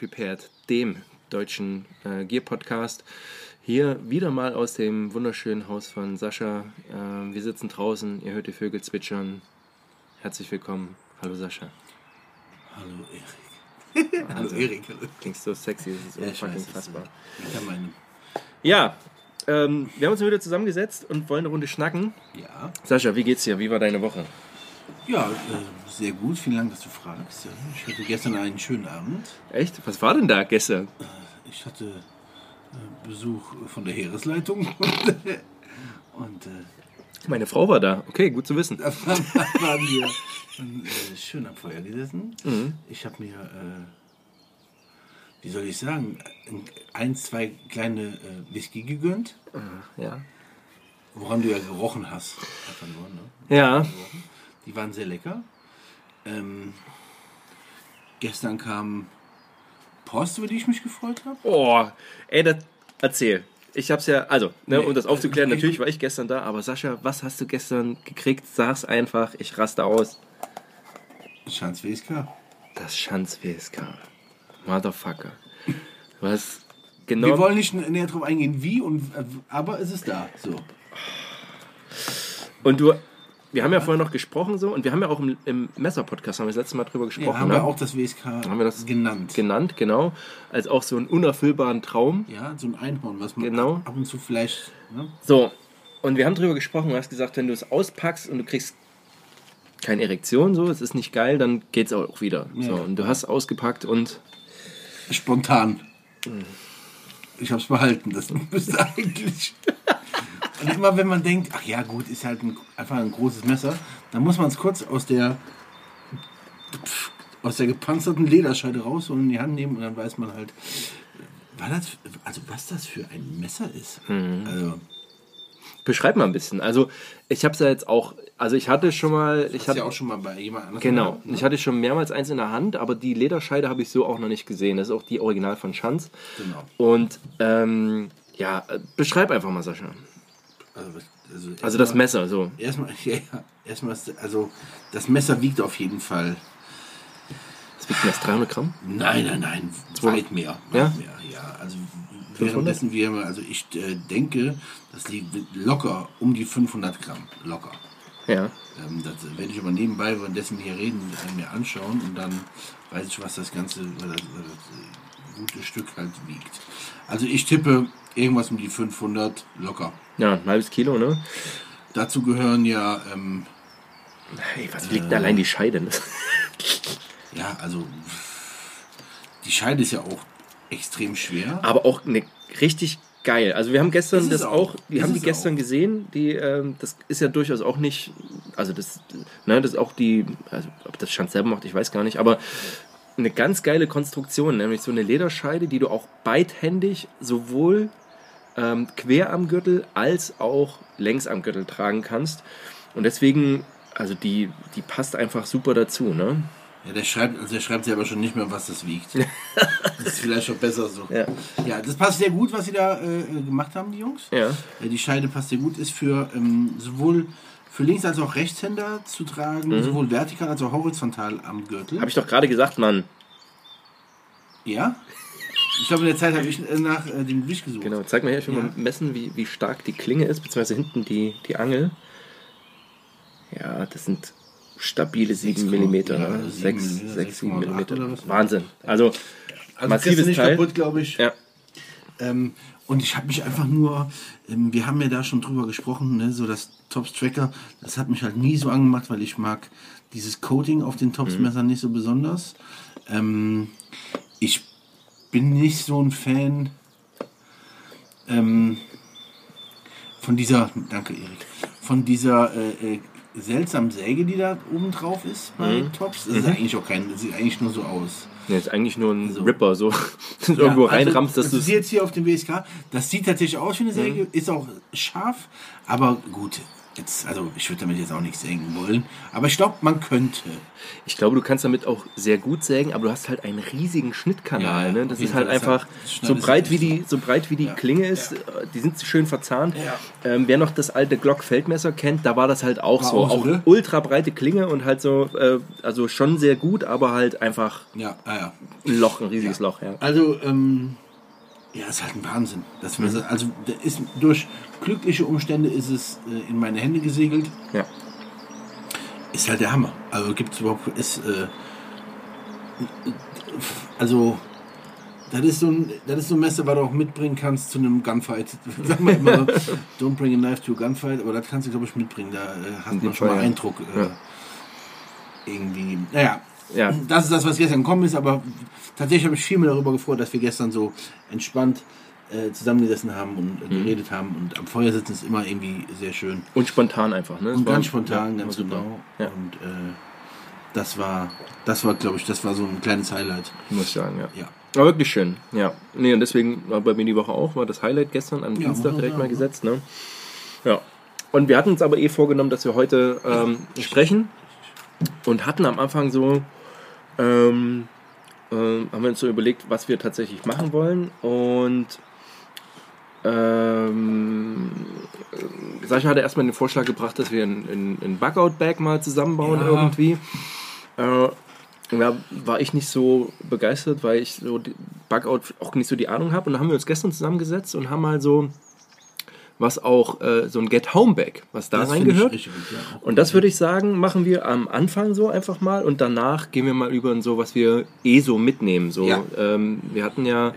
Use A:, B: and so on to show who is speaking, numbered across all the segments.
A: Prepared, dem deutschen äh, Gear-Podcast. Hier wieder mal aus dem wunderschönen Haus von Sascha. Äh, wir sitzen draußen, ihr hört die Vögel zwitschern. Herzlich willkommen. Hallo Sascha.
B: Hallo Erik. Hallo
A: Also,
B: Erik. Hallo.
A: Klingst so sexy, das ist
B: Ja, scheiße,
A: fassbar. Ja, ähm, wir haben uns wieder zusammengesetzt und wollen eine Runde schnacken.
B: Ja.
A: Sascha, wie geht's dir? Wie war deine Woche?
B: Ja, äh, sehr gut. Vielen Dank, dass du fragst. Ich hatte gestern einen schönen Abend.
A: Echt? Was war denn da gestern?
B: Ich hatte äh, Besuch von der Heeresleitung. Und äh,
A: Meine Frau war da. Okay, gut zu wissen.
B: da waren wir äh, schön am Feuer gesessen.
A: Mhm.
B: Ich habe mir, äh, wie soll ich sagen, ein, zwei kleine äh, Whisky gegönnt,
A: Ja.
B: woran du ja gerochen hast. Nur, ne?
A: Ja.
B: Die waren sehr lecker. Ähm, gestern kam Post, über die ich mich gefreut habe.
A: Oh, ey, das, erzähl. Ich hab's ja, also, ne,
B: Nee,
A: um das aufzuklären,
B: äh,
A: natürlich war ich gestern da, aber Sascha, was hast du gestern gekriegt? Sag's einfach, ich raste aus.
B: Chance WSK.
A: Das Schanz WSK. Motherfucker. Was
B: Wir
A: genau.
B: wollen nicht näher drauf eingehen, wie, und, äh, aber es ist da. So.
A: Und du, wir haben ja vorher noch gesprochen so, und wir haben ja auch im, im Messer-Podcast, haben wir das letzte Mal drüber
B: Ja,
A: gesprochen,
B: haben
A: ne?
B: wir auch das WSK
A: haben wir das
B: genannt.
A: genannt, genau, als auch so einen unerfüllbaren Traum.
B: ja, so ein Einhorn, was man
A: Genau.
B: ab und zu vielleicht. Ne?
A: So, und wir haben drüber gesprochen, du hast gesagt, wenn du es auspackst und du kriegst keine Erektion, so, es ist nicht geil, dann geht's auch wieder. So, und du hast ausgepackt und
B: Spontan. Ich habe es behalten. Das müsste eigentlich. Und immer wenn man denkt, ach ja, gut, ist halt ein, einfach ein großes Messer, dann muss man es kurz aus der aus der gepanzerten Lederscheide rausholen, in die Hand nehmen und dann weiß man halt, war das, also was das für ein Messer ist. Also,
A: beschreib mal ein bisschen. Also, ich habe es ja jetzt auch, also ich hatte schon mal, ich
B: hatte ja auch schon mal bei jemand anderem.
A: Genau.
B: gehabt, ne?
A: Ich hatte schon mehrmals eins in der Hand, aber die Lederscheide habe ich so auch noch nicht gesehen. Das ist auch die Original von Schanz.
B: Genau.
A: Und ähm, ja, beschreib einfach mal, Sascha.
B: Also, also,
A: Also das
B: erstmal-
A: Messer, so.
B: Erstmal, ja, erstmal, also das Messer wiegt auf jeden Fall
A: Das wiegt mehr als 300 Gramm.
B: Nein, nein, nein, weit mehr. Weit
A: Ja?
B: mehr, ja. Also währenddessen wir, also ich äh, denke, das liegt locker um die 500 Gramm, locker.
A: Ja.
B: Ähm, das werde ich aber nebenbei, währenddessen wir hier reden, äh, mir anschauen und dann weiß ich, was das ganze, was das, was das äh, gute Stück halt wiegt. Also ich tippe irgendwas um die 500 locker.
A: Ja, ein halbes Kilo, ne?
B: Dazu gehören ja, ähm,
A: Hey, was wiegt allein die Scheide? Ne?
B: ja, also die Scheide ist ja auch extrem schwer.
A: Aber auch eine richtig geil. Also wir haben gestern das auch,
B: auch.
A: wir haben die
B: es
A: gestern
B: auch.
A: gesehen, die, ähm, das ist ja durchaus auch nicht, also das, ne, das ist auch die, also ob das Schanz selber macht, ich weiß gar nicht, aber eine ganz geile Konstruktion, nämlich so eine Lederscheide, die du auch beidhändig sowohl ähm, quer am Gürtel als auch längs am Gürtel tragen kannst. Und deswegen, also die, die passt einfach super dazu, ne?
B: Ja, der schreibt, also der schreibt selber schon nicht mehr, was das wiegt. das ist vielleicht schon besser so.
A: Ja.
B: Ja, das passt sehr gut, was sie da äh, gemacht haben, die Jungs.
A: Ja.
B: Äh, Die Scheide passt sehr gut, ist für ähm, sowohl für Links- als auch Rechtshänder zu tragen, sowohl vertikal als auch horizontal am Gürtel.
A: Habe ich doch gerade gesagt, Mann.
B: ja? Ich glaube, in der Zeit habe ich äh, nach äh, dem Gewicht gesucht.
A: Genau, zeig mal her, ich will
B: Ja.
A: mal messen, wie, wie stark die Klinge ist, beziehungsweise hinten die, die Angel. Ja, das sind stabile 7
B: Komma-
A: mm.
B: ja,
A: Ne?
B: also 7
A: 6,
B: mm,
A: 6, 7
B: 6,8 oder
A: mm.
B: was?
A: Wahnsinn. Also,
B: Also
A: massives
B: nicht
A: Teil.
B: kaputt, glaube ich.
A: Ja.
B: Ähm, und ich habe mich einfach nur, ähm, wir haben ja da schon drüber gesprochen, ne, so das Tops Tracker, das hat mich halt nie so angemacht, weil ich mag dieses Coating auf den Tops Messern nicht so besonders. Ähm, ich bin nicht so ein Fan ähm, von dieser, danke Erik, von dieser äh, äh, seltsamen Säge, die da oben drauf ist bei Tops. Das ist eigentlich auch kein, das sieht eigentlich nur so aus.
A: Nee, ist eigentlich nur ein
B: So.
A: Ripper, so irgendwo
B: Ja,
A: reinrammst, dass
B: also,
A: du
B: das ist jetzt hier auf dem WSK, das sieht tatsächlich aus wie eine Säge,
A: Mhm.
B: ist auch scharf, aber gut, Jetzt, also ich würde damit jetzt auch nicht sägen wollen, aber ich glaube, man könnte.
A: Ich glaube, du kannst damit auch sehr gut sägen, aber du hast halt einen riesigen Schnittkanal.
B: Ja,
A: ne? Das ist halt
B: Fall, das
A: einfach
B: hat-
A: so breit wie die, so breit wie die
B: Ja.
A: Klinge ist. äh, Die sind schön verzahnt.
B: Ja.
A: Ähm, wer noch das alte Glock-Feldmesser kennt, da war das halt auch
B: War
A: so.
B: auch so,
A: Auch
B: ne?
A: ultra breite Klinge und halt so, äh, also schon sehr gut, aber halt einfach
B: Ja, ah, ja.
A: ein Loch, ein riesiges Loch. Ja.
B: Also, ähm, ja, ist halt ein Wahnsinn. Man,
A: Mhm.
B: Also, ist, durch glückliche Umstände ist es äh, in meine Hände gesegelt.
A: Ja.
B: Ist halt der Hammer. Also, gibt es überhaupt. Ist, äh, also, das ist, so ein, das ist so ein Messer, was du auch mitbringen kannst zu einem Gunfight. Sag mal immer, don't bring a knife to a gunfight, aber das kannst du, glaube ich, mitbringen. Da äh, hast du schon mal. Eindruck. Äh,
A: Ja.
B: Irgendwie. Naja,
A: Ja.
B: das ist das, was gestern gekommen ist, aber tatsächlich habe ich viel mehr darüber gefreut, dass wir gestern so entspannt äh, zusammengesessen haben und äh,
A: Mhm.
B: geredet haben. Und am Feuer sitzen ist immer irgendwie sehr schön.
A: Und spontan einfach. Ne?
B: Und
A: war-
B: ganz spontan,
A: ja,
B: ganz
A: war
B: genau.
A: Ja.
B: Und äh, das war, das war, glaube ich, das war so ein kleines Highlight.
A: Muss ich sagen, ja.
B: Ja.
A: Aber wirklich schön, ja. Nee, und deswegen war bei mir die Woche auch, war das Highlight gestern am
B: Ja,
A: Dienstag direkt mal gesetzt, ne? Ja. Und wir hatten uns aber eh vorgenommen, dass wir heute ähm, sprechen und hatten am Anfang so, ähm, ähm, haben wir uns so überlegt, was wir tatsächlich machen wollen und ähm, Sascha hatte erstmal den Vorschlag gebracht, dass wir ein, ein, Bugout-Bag mal zusammenbauen
B: Ja.
A: irgendwie. Äh, ja, war ich nicht so begeistert, weil ich so Bugout auch nicht so die Ahnung habe. Und dann haben wir uns gestern zusammengesetzt und haben mal so was auch äh, so ein Get Home Bag, was da
B: Das
A: reingehört.
B: richtig ja,
A: Und das würde ich sagen, machen wir am Anfang so einfach mal und danach gehen wir mal über in so, was wir eh so mitnehmen. So,
B: Ja.
A: ähm, wir hatten ja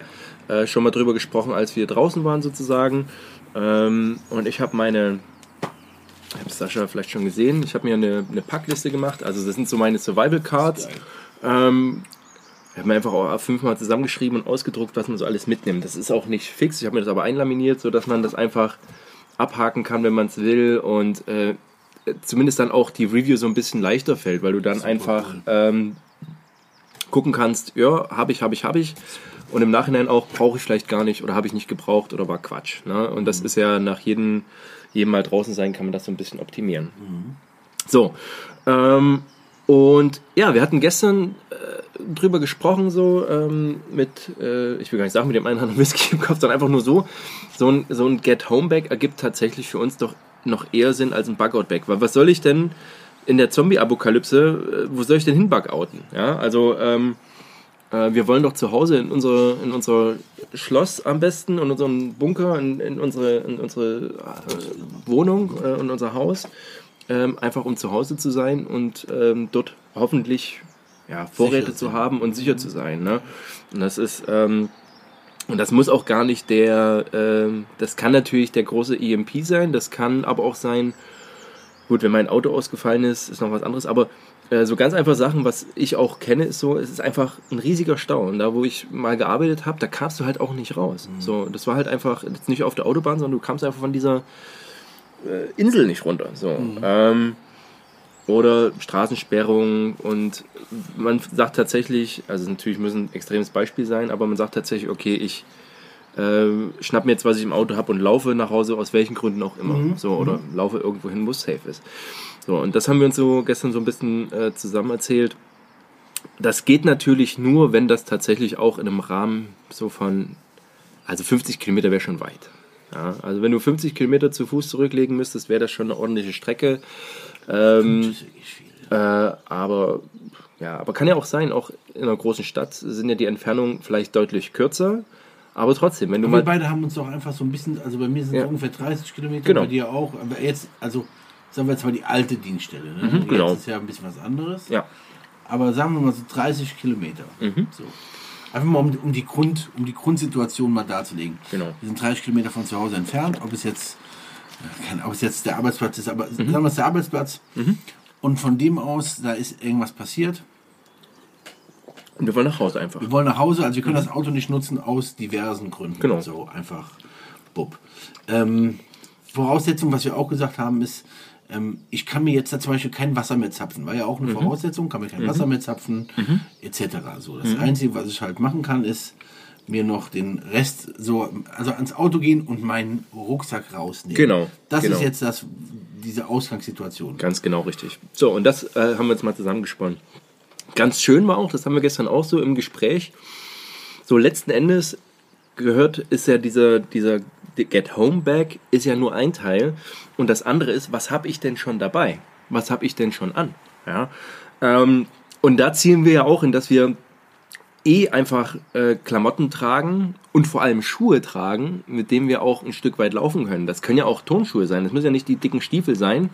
A: äh, schon mal drüber gesprochen, als wir draußen waren sozusagen. Ähm, und ich habe meine, ich habe Sascha vielleicht schon gesehen, ich habe mir eine, eine Packliste gemacht. Also das sind so meine Survival Cards. Ähm, ich habe mir einfach auch fünfmal zusammengeschrieben und ausgedruckt, was man so alles mitnimmt. Das ist auch nicht fix. Ich habe mir das aber einlaminiert, sodass man das einfach abhaken kann, wenn man es will. Und äh, zumindest dann auch die Review so ein bisschen leichter fällt, weil du dann einfach
B: cool.
A: ähm, gucken kannst, ja, habe ich, habe ich, habe ich. Und im Nachhinein auch, brauche ich vielleicht gar nicht oder habe ich nicht gebraucht oder war Quatsch. Ne? Und das ist ja nach jedem, jedem Mal draußen sein, kann man das so ein bisschen optimieren. So. Ähm, und ja, wir hatten gestern drüber gesprochen, so ähm, mit, äh, ich will gar nicht sagen, mit dem einen anderen Whisky im Kopf, sondern einfach nur so. So ein, so ein Get-Home-Bag ergibt tatsächlich für uns doch noch eher Sinn als ein Bug-Out-Bag. Weil was soll ich denn in der Zombie-Apokalypse, äh, wo soll ich denn hin Bug-outen? Ja, also, ähm, äh, wir wollen doch zu Hause in unser, in unser Schloss am besten, in unseren Bunker, in, in unsere, in unsere äh, Wohnung äh, und unser Haus, ähm, einfach um zu Hause zu sein und ähm, dort hoffentlich ja, Vorräte zu haben und sicher zu sein. Ne? Und das ist, ähm, und das muss auch gar nicht der, ähm, das kann natürlich der große EMP sein, das kann aber auch sein, gut, wenn mein Auto ausgefallen ist, ist noch was anderes, aber äh, so ganz einfach Sachen, was ich auch kenne, ist so, es ist einfach ein riesiger Stau. Und da, wo ich mal gearbeitet habe, da kamst du halt auch nicht raus. So, das war halt einfach, jetzt nicht auf der Autobahn, sondern du kamst einfach von dieser äh, Insel nicht runter. So. Ähm, oder Straßensperrungen und man sagt tatsächlich, also natürlich muss ein extremes Beispiel sein, aber man sagt tatsächlich, okay, ich äh, schnapp mir jetzt, was ich im Auto habe und laufe nach Hause, aus welchen Gründen auch immer. So, oder laufe irgendwo hin, wo es safe ist. So, und das haben wir uns so gestern so ein bisschen äh, zusammen erzählt. Das geht natürlich nur, wenn das tatsächlich auch in einem Rahmen so von, also 50 Kilometer wäre schon weit. Ja, also wenn du 50 Kilometer zu Fuß zurücklegen müsstest, wäre das schon eine ordentliche Strecke. Ähm, äh, aber ja, aber kann ja auch sein, auch in einer großen Stadt sind ja die Entfernungen vielleicht deutlich kürzer. Aber trotzdem, wenn du
B: Wir
A: mal.
B: beide haben uns doch einfach so ein bisschen, also bei mir sind es
A: Ja.
B: ungefähr 30 Kilometer,
A: Genau.
B: bei dir auch. Aber jetzt, also sagen wir jetzt mal die alte Dienststelle. Ne?
A: Mhm, genau.
B: Jetzt ist ja ein bisschen was anderes.
A: Ja,
B: Aber sagen wir mal so 30 Kilometer.
A: Mhm.
B: So. Einfach mal um, um, die Grund, um die Grundsituation mal darzulegen.
A: Genau.
B: Wir sind 30 Kilometer von zu Hause entfernt, ob es jetzt, ob es jetzt der Arbeitsplatz ist, aber
A: Mhm.
B: sagen wir es der Arbeitsplatz. Und von dem aus, da ist irgendwas passiert.
A: und wir wollen nach Hause einfach.
B: Wir wollen nach Hause, also wir können das Auto nicht nutzen aus diversen Gründen.
A: Genau.
B: So einfach, bub. Ähm, Voraussetzung, was wir auch gesagt haben, ist, ähm, ich kann mir jetzt da zum Beispiel kein Wasser mehr zapfen. War ja auch eine Voraussetzung, kann mir kein Wasser mehr zapfen, etc. So, das Einzige, was ich halt machen kann, ist, mir noch den Rest so, also ans Auto gehen und meinen Rucksack rausnehmen.
A: Genau,
B: Das
A: genau.
B: ist jetzt das, diese Ausgangssituation.
A: Ganz genau richtig. So, und das äh, haben wir jetzt mal zusammengesponnen. Ganz schön war auch, das haben wir gestern auch so im Gespräch, so letzten Endes gehört, ist ja dieser, dieser Get Home Bag ist ja nur ein Teil und das andere ist, was habe ich denn schon dabei? Was habe ich denn schon an? Ja? Ähm, und da zielen wir ja auch in, dass wir eh einfach äh, Klamotten tragen und vor allem Schuhe tragen, mit denen wir auch ein Stück weit laufen können. Das können ja auch Turnschuhe sein, das müssen ja nicht die dicken Stiefel sein,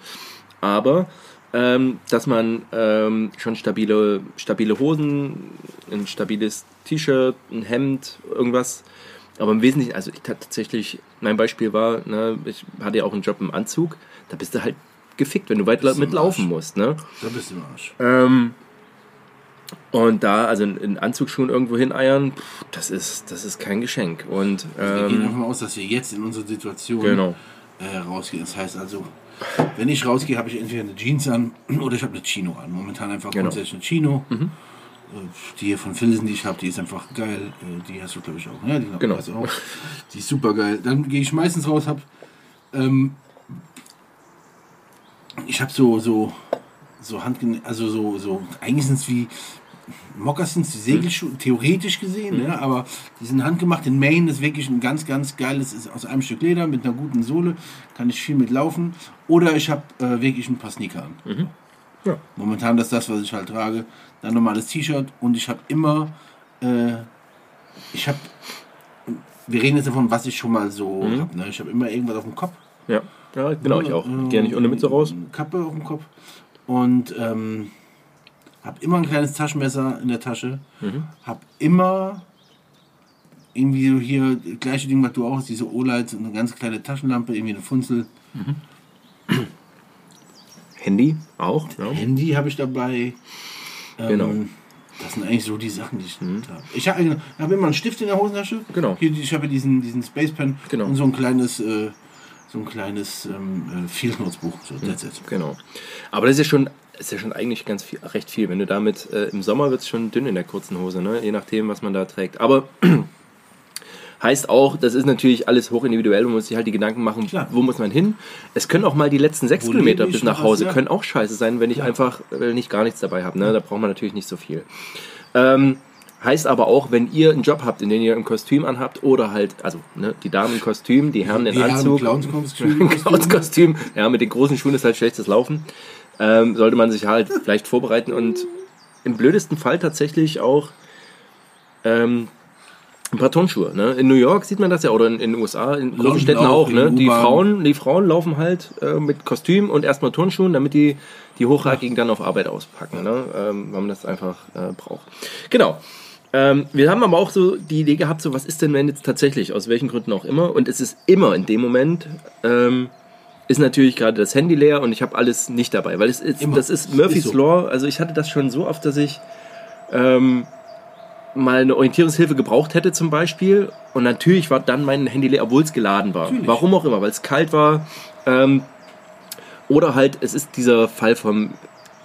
A: aber ähm, dass man ähm, schon stabile, stabile Hosen, ein stabiles T-Shirt, ein Hemd, irgendwas. Aber im Wesentlichen, also ich tatsächlich, mein Beispiel war, ne, ich hatte ja auch einen Job im Anzug, da bist du halt gefickt, wenn du weit mitlaufen musst. Ne?
B: Da bist du im Arsch.
A: Ähm, und da, also in, Anzugsschuhen irgendwo hineiern, pff, das ist, das ist kein Geschenk. Und
B: Wir gehen
A: ähm,
B: mal aus, dass wir jetzt in unserer Situation
A: Genau.
B: äh, rausgehen. Das heißt also, wenn ich rausgehe, habe ich entweder eine Jeans an oder ich habe eine Chino an. Momentan einfach
A: Genau.
B: grundsätzlich eine Chino. Äh, Die hier von Filsen, die ich habe, die ist einfach geil. Äh, Die hast du, glaube ich, auch. Ja, die
A: Genau.
B: hast du auch. Die ist super geil. Dann gehe ich meistens raus, habe ähm, ich habe so so so Handgen also so so eigentlich sind es wie Moccasins, die Segelschuhe, theoretisch gesehen, ja, aber die sind handgemacht. In Maine ist wirklich ein ganz, ganz geiles, ist aus einem Stück Leder mit einer guten Sohle, kann ich viel mit laufen. Oder ich habe äh, wirklich ein paar Sneaker an.
A: Ja.
B: Momentan das ist das, was ich halt trage. Dann normales T-Shirt und ich habe immer, äh, ich habe, wir reden jetzt davon, was ich schon mal so hab, ne? Ich habe immer irgendwas auf dem Kopf.
A: ja, ja, genau, ich auch. Ich gehe nicht ohne Mütze raus.
B: Kappe auf dem Kopf. Und ähm, habe immer ein kleines Taschenmesser in der Tasche.
A: Mhm.
B: Habe immer irgendwie so hier, das gleiche Ding, was du auch hast, diese O-Lights und eine ganz kleine Taschenlampe, irgendwie eine Funzel.
A: Handy auch. Ja.
B: Handy habe ich dabei. Ähm,
A: Genau.
B: Das sind eigentlich so die Sachen, die ich habe. Ich habe hab immer einen Stift in der Hosentasche.
A: Genau.
B: Hier, ich habe diesen, diesen Space Pen
A: Genau.
B: und so ein kleines, äh, so ein kleines ähm, äh, Field Notes Buch. So, it.
A: Genau. Aber das ist ja schon, ist ja schon eigentlich ganz viel, recht viel. Wenn du damit, äh, im Sommer wird es schon dünn in der kurzen Hose, ne? je nachdem, was man da trägt. Aber heißt auch, das ist natürlich alles hochindividuell, man muss sich halt die Gedanken machen,
B: Klar.
A: wo muss man hin. Es können auch mal die letzten sechs
B: Wo
A: Kilometer
B: ich
A: bis nach
B: was,
A: Hause,
B: ja.
A: können auch scheiße sein, wenn ich einfach äh, nicht gar nichts dabei habe. Ne? Da braucht man natürlich nicht so viel. Ähm, heißt aber auch, wenn ihr einen Job habt, in dem ihr ein Kostüm anhabt oder halt, also ne, die Damen im Kostüm, die Herren
B: haben
A: Anzug.
B: Clownskostüm.
A: Clownskostüm. Ja, mit den großen Schuhen ist halt schlechtes Laufen. Ähm, sollte man sich halt vielleicht vorbereiten und im blödesten Fall tatsächlich auch ähm, ein paar Turnschuhe. Ne? In New York sieht man das ja oder in in den USA, in großen Städten
B: auch,
A: auch. Ne? Die. Frauen, die Frauen laufen halt äh, mit Kostüm und erstmal Turnschuhen, damit die die Hochrakigen dann auf Arbeit auspacken, ne? ähm, weil man das einfach äh, braucht. Genau. Ähm, wir haben aber auch so die Idee gehabt, so was ist denn, wenn jetzt tatsächlich, aus welchen Gründen auch immer, und es ist immer in dem Moment, ähm, ist natürlich gerade das Handy leer und ich habe alles nicht dabei, weil es ist,
B: Immer.
A: das ist Murphy's
B: Ist so.
A: Law. Also ich hatte das schon so oft, dass ich ähm, mal eine Orientierungshilfe gebraucht hätte zum Beispiel und natürlich war dann mein Handy leer, obwohl es geladen war.
B: Natürlich.
A: Warum auch immer, weil es kalt war. Ähm, oder halt, es ist dieser Fall vom,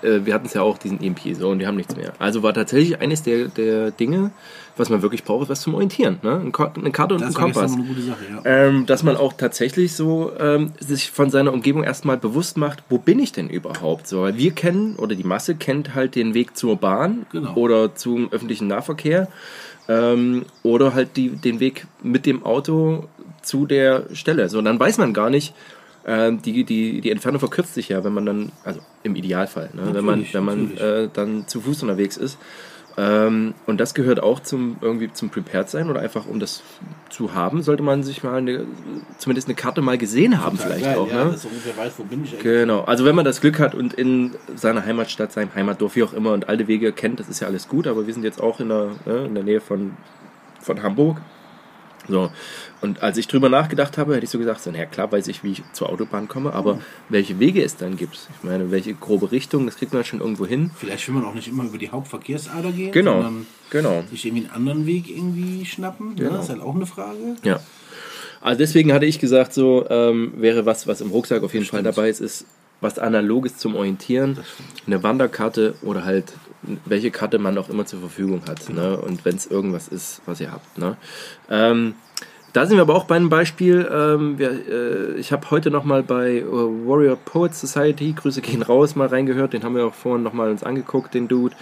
A: äh, wir hatten es ja auch, diesen EMP, so, und wir haben nichts mehr. Also war tatsächlich eines der, der Dinge, was man wirklich braucht, ist was zum Orientieren. Ne? Eine Karte und
B: Das
A: ein Kompass.
B: eine gute Sache, ja.
A: Ähm, dass man auch tatsächlich so ähm, sich von seiner Umgebung erstmal bewusst macht, wo bin ich denn überhaupt? So, weil wir kennen oder die Masse kennt halt den Weg zur Bahn
B: Genau.
A: oder zum öffentlichen Nahverkehr ähm, oder halt die, den Weg mit dem Auto zu der Stelle. So, dann weiß man gar nicht, ähm, die, die, die Entfernung verkürzt sich ja, wenn man dann, also im Idealfall, ne, wenn man, wenn man äh, dann zu Fuß unterwegs ist. Ähm, und das gehört auch zum irgendwie zum Prepared sein oder einfach um das zu haben, sollte man sich mal eine, zumindest eine Karte mal gesehen haben, vielleicht
B: Geil,
A: auch.
B: ja,
A: Ne?
B: dass ungefähr weißt, wo bin ich eigentlich.
A: Genau, also wenn man das Glück hat und in seiner Heimatstadt, seinem Heimatdorf, wie auch immer, und alte Wege kennt, das ist ja alles gut, aber wir sind jetzt auch in der, ne, in der Nähe von, von Hamburg. So, und als ich drüber nachgedacht habe, hätte ich so gesagt, so, naja, klar weiß ich, wie ich zur Autobahn komme, aber welche Wege es dann gibt, ich meine, welche grobe Richtung, das kriegt man schon irgendwo hin.
B: Vielleicht will man auch nicht immer über die Hauptverkehrsader gehen,
A: Genau,
B: sondern
A: genau.
B: sich irgendwie einen anderen Weg irgendwie schnappen.
A: Genau.
B: Ja, das ist halt auch eine Frage.
A: Ja. Also deswegen hatte ich gesagt, so ähm, wäre was, was im Rucksack auf jeden Fall dabei ist, ist was Analoges zum Orientieren, eine Wanderkarte oder halt welche Karte man auch immer zur Verfügung hat. Ne? Und wenn es irgendwas ist, was ihr habt. Ne? Ähm, da sind wir aber auch bei einem Beispiel. Ähm, wir, äh, ich habe heute noch mal bei äh, Warrior Poets Society, Grüße gehen raus, mal reingehört. Den haben wir auch vorhin noch mal uns angeguckt, den Dude.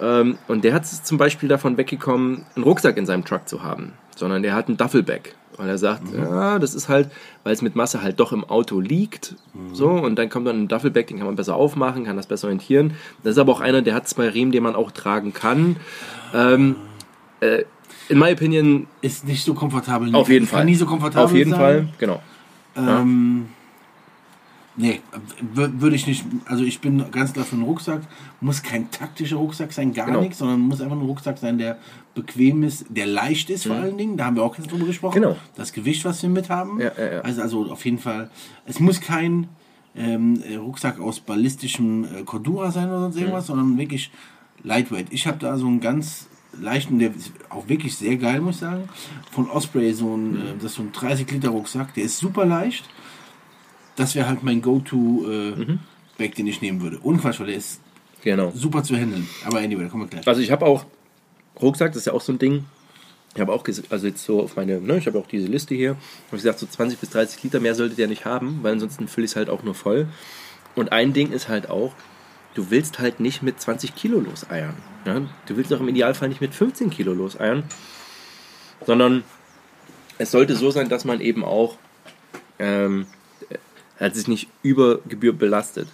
A: Ähm, und der hat zum Beispiel davon weggekommen, einen Rucksack in seinem Truck zu haben, sondern der hat einen Duffelbag. Weil er sagt, mhm. ja, das ist halt, weil es mit Masse halt doch im Auto liegt. Mhm. So, und dann kommt dann ein Duffelbag, den kann man besser aufmachen, kann das besser orientieren. Das ist aber auch einer, der hat zwei Riemen, den man auch tragen kann. Ähm, äh, in my opinion.
B: Ist nicht so komfortabel.
A: Auf jeden Fall.
B: nie so komfortabel
A: Auf jeden sein. Fall, genau.
B: Ähm. Nee, würde ich nicht. Also ich bin ganz klar für einen Rucksack. Muss kein taktischer Rucksack sein, gar genau. nichts, sondern muss einfach ein Rucksack sein, der bequem ist, der leicht ist mhm. vor allen Dingen. Da haben wir auch jetzt drüber gesprochen.
A: Genau.
B: Das Gewicht, was wir mit haben.
A: Ja, ja, ja.
B: Also, also auf jeden Fall. Es muss kein ähm, Rucksack aus ballistischem äh, Cordura sein oder sonst mhm. irgendwas, mhm. sondern wirklich lightweight. Ich habe da so einen ganz leichten, der ist auch wirklich sehr geil, muss ich sagen. Von Osprey so ein, mhm. das ist so ein 30 Liter Rucksack, der ist super leicht das wäre halt mein Go-To-Bag, äh, mhm. den ich nehmen würde. Ohne Quatsch, weil der ist
A: genau.
B: super zu handeln. Aber anyway, da kommen wir gleich.
A: Also ich habe auch Rucksack, das ist ja auch so ein Ding. Ich habe auch, also jetzt so auf meine, ne, ich habe auch diese Liste hier, habe ich gesagt, so 20 bis 30 Liter mehr solltet ihr nicht haben, weil ansonsten fülle ich es halt auch nur voll. Und ein Ding ist halt auch, du willst halt nicht mit 20 Kilo loseiern. Ja? Du willst auch im Idealfall nicht mit 15 Kilo loseiern, sondern es sollte so sein, dass man eben auch ähm, hat sich nicht über Gebühr belastet.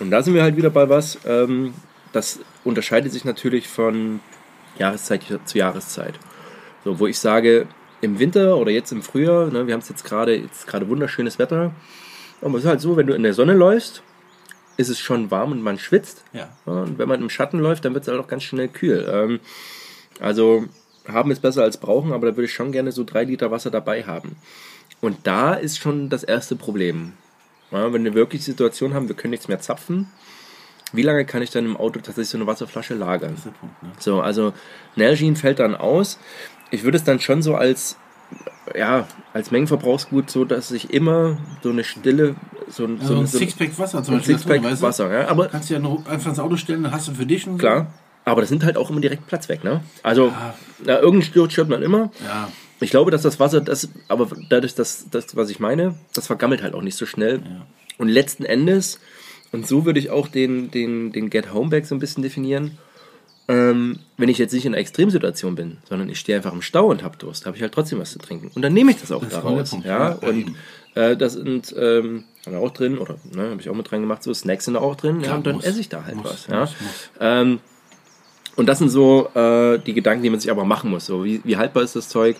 A: Und da sind wir halt wieder bei was, ähm, das unterscheidet sich natürlich von Jahreszeit zu Jahreszeit. So, wo ich sage, im Winter oder jetzt im Frühjahr, ne, wir haben es jetzt gerade, jetzt gerade wunderschönes Wetter, aber es ist halt so, wenn du in der Sonne läufst, ist es schon warm und man schwitzt.
B: Ja.
A: Und wenn man im Schatten läuft, dann wird es halt auch ganz schnell kühl. Ähm, also haben ist besser als brauchen, aber da würde ich schon gerne so drei Liter Wasser dabei haben. Und da ist schon das erste Problem. Ja, wenn wir wirklich die Situation haben, wir können nichts mehr zapfen, wie lange kann ich dann im Auto tatsächlich so eine Wasserflasche lagern? Das ist der Punkt, ne? So, also Nalgene fällt dann aus. Ich würde es dann schon so als ja, als Mengenverbrauchsgut so, dass ich immer so eine stille, so,
B: ein, so, ein so Sixpack Wasser
A: zum Beispiel. Sixpack weißt du? Wasser, ja. Aber
B: kannst du ja einfach ins Auto stellen, dann hast du für dich und
A: Klar, so. aber das nimmt halt auch immer direkt Platz weg, ne? Also, ja. na, irgendeinen Sturz stört man immer.
B: Ja.
A: Ich glaube, dass das Wasser, das, aber dadurch, dass das, was ich meine, das vergammelt halt auch nicht so schnell.
B: Ja.
A: Und letzten Endes, und so würde ich auch den, den, den Get Home Bag so ein bisschen definieren, ähm, wenn ich jetzt nicht in einer Extremsituation bin, sondern ich stehe einfach im Stau und habe Durst, habe ich halt trotzdem was zu trinken. Und dann nehme ich das auch das daraus. Ja, und äh, das sind ähm, haben wir auch drin, oder ne, habe ich auch mit dran gemacht, so Snacks sind da auch drin, Klar, ja, und dann muss, esse ich da halt muss, was. Ja. Muss, ähm, und das sind so äh, die Gedanken, die man sich aber machen muss. So, wie, wie haltbar ist das Zeug?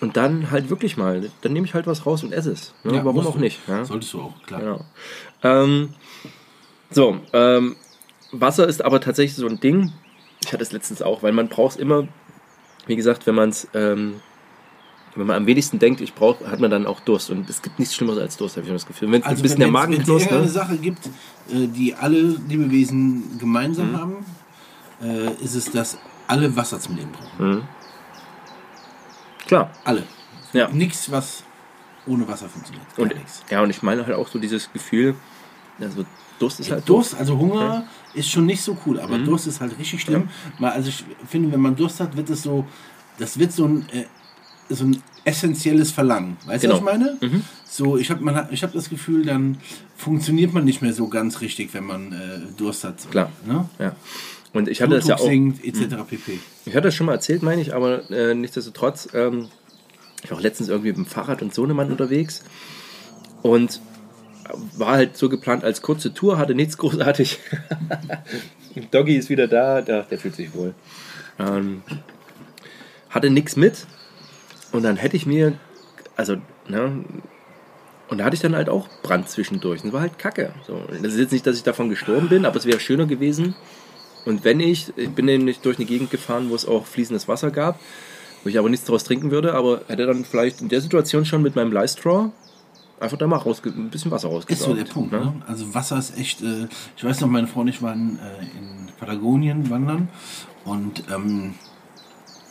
A: Und dann halt wirklich mal, dann nehme ich halt was raus und esse es. Ne? Ja, Warum auch
B: du.
A: nicht? Ja?
B: Solltest du auch, klar.
A: Genau. Ähm, so, ähm, Wasser ist aber tatsächlich so ein Ding. Ich hatte es letztens auch, weil man braucht es immer, wie gesagt, wenn man es, ähm, wenn man am wenigsten denkt, ich brauche, hat man dann auch Durst. Und es gibt nichts Schlimmeres als Durst, habe ich das Gefühl.
B: Wenn also ein bisschen wenn der Magen Wenn es eine Sache gibt, äh, die alle Lebewesen gemeinsam mhm. haben, äh, ist es, dass alle Wasser zum Leben brauchen.
A: Mhm. Klar.
B: Alle.
A: Ja.
B: Nichts, was ohne Wasser funktioniert.
A: Gar und, nichts. Ja, und ich meine halt auch so dieses Gefühl, also Durst ist halt
B: Durst. also Hunger ja. ist schon nicht so cool, aber mhm. Durst ist halt richtig schlimm. Ja. Also ich finde, wenn man Durst hat, wird es so, das wird so ein, äh, so ein essentielles Verlangen. Weißt genau. du, was ich meine? Mhm. So, ich habe hab das Gefühl, dann funktioniert man nicht mehr so ganz richtig, wenn man äh, Durst hat.
A: Klar.
B: Ne?
A: Ja. Und ich hatte das ja auch.
B: Etc. Hm. pp.
A: Ich hatte das schon mal erzählt, meine ich, aber äh, nichtsdestotrotz, ähm, ich war auch letztens irgendwie mit dem Fahrrad und Sohnemann unterwegs und war halt so geplant als kurze Tour, hatte nichts großartig. Doggy ist wieder da, der, der fühlt sich wohl. Ähm, hatte nichts mit und dann hätte ich mir, also, ne, und da hatte ich dann halt auch Brand zwischendurch. Und das war halt kacke. So, das ist jetzt nicht, dass ich davon gestorben bin, aber es wäre schöner gewesen, und wenn ich, ich bin nämlich durch eine Gegend gefahren, wo es auch fließendes Wasser gab, wo ich aber nichts daraus trinken würde, aber hätte dann vielleicht in der Situation schon mit meinem Lifestraw einfach da mal rausge ein bisschen Wasser rausgesaugt.
B: Ist so der Punkt. Ne? Ne? Also Wasser ist echt, äh, ich weiß noch, meine Freunde und ich waren äh, in Patagonien wandern und ähm,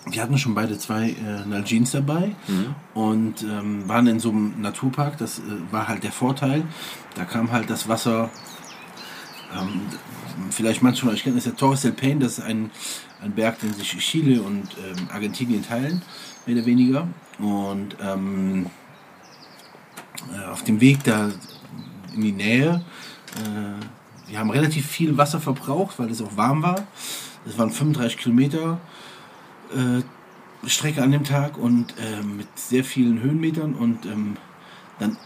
B: wir hatten schon beide zwei äh, Nalgene dabei mhm. und ähm, waren in so einem Naturpark. Das äh, war halt der Vorteil. Da kam halt das Wasser Ähm, vielleicht manche von euch kennen, das ist der Torres del Paine, das ist ein, ein Berg, den sich Chile und ähm, Argentinien teilen, mehr oder weniger. Und ähm, äh, auf dem Weg da in die Nähe, äh, wir haben relativ viel Wasser verbraucht, weil es auch warm war. Es waren 35 Kilometer äh, Strecke an dem Tag und äh, mit sehr vielen Höhenmetern und ähm, dann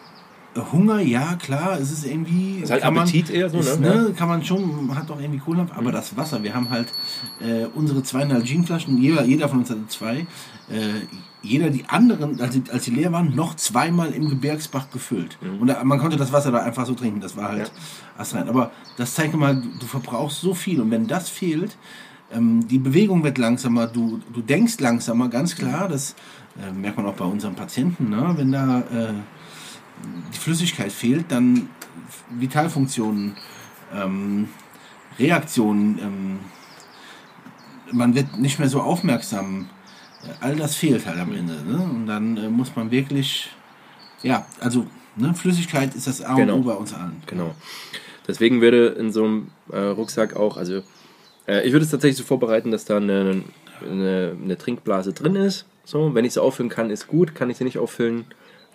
B: Hunger, ja, klar, es ist irgendwie.
A: Ist halt
B: kann man-
A: Appetit eher so,
B: ist,
A: ne?
B: ne? Kann man schon, man hat doch irgendwie Kohlendampf, aber das Wasser, wir haben halt äh, unsere zweieinhalb Ginflaschen, jeder, jeder von uns hatte zwei, äh, jeder die anderen, als die, als die leer waren, noch zweimal im Gebirgsbach gefüllt. Und da, man konnte das Wasser da einfach so trinken, das war halt astrein. Aber das zeigt mal, du, du verbrauchst so viel und wenn das fehlt, ähm, die Bewegung wird langsamer, du, du denkst langsamer, ganz klar, das äh, merkt man auch bei unseren Patienten, ne? wenn da äh, die Flüssigkeit fehlt, dann Vitalfunktionen, ähm, Reaktionen, ähm, man wird nicht mehr so aufmerksam. All das fehlt halt am Ende. Ne? Und dann äh, muss man wirklich, ja, also ne, Flüssigkeit ist das A und
A: Genau.
B: O bei uns allen.
A: Genau. Deswegen würde in so einem äh, Rucksack auch, also äh, ich würde es tatsächlich so vorbereiten, dass da eine, eine, eine Trinkblase drin ist. So, wenn ich sie auffüllen kann, ist gut. Kann ich sie nicht auffüllen,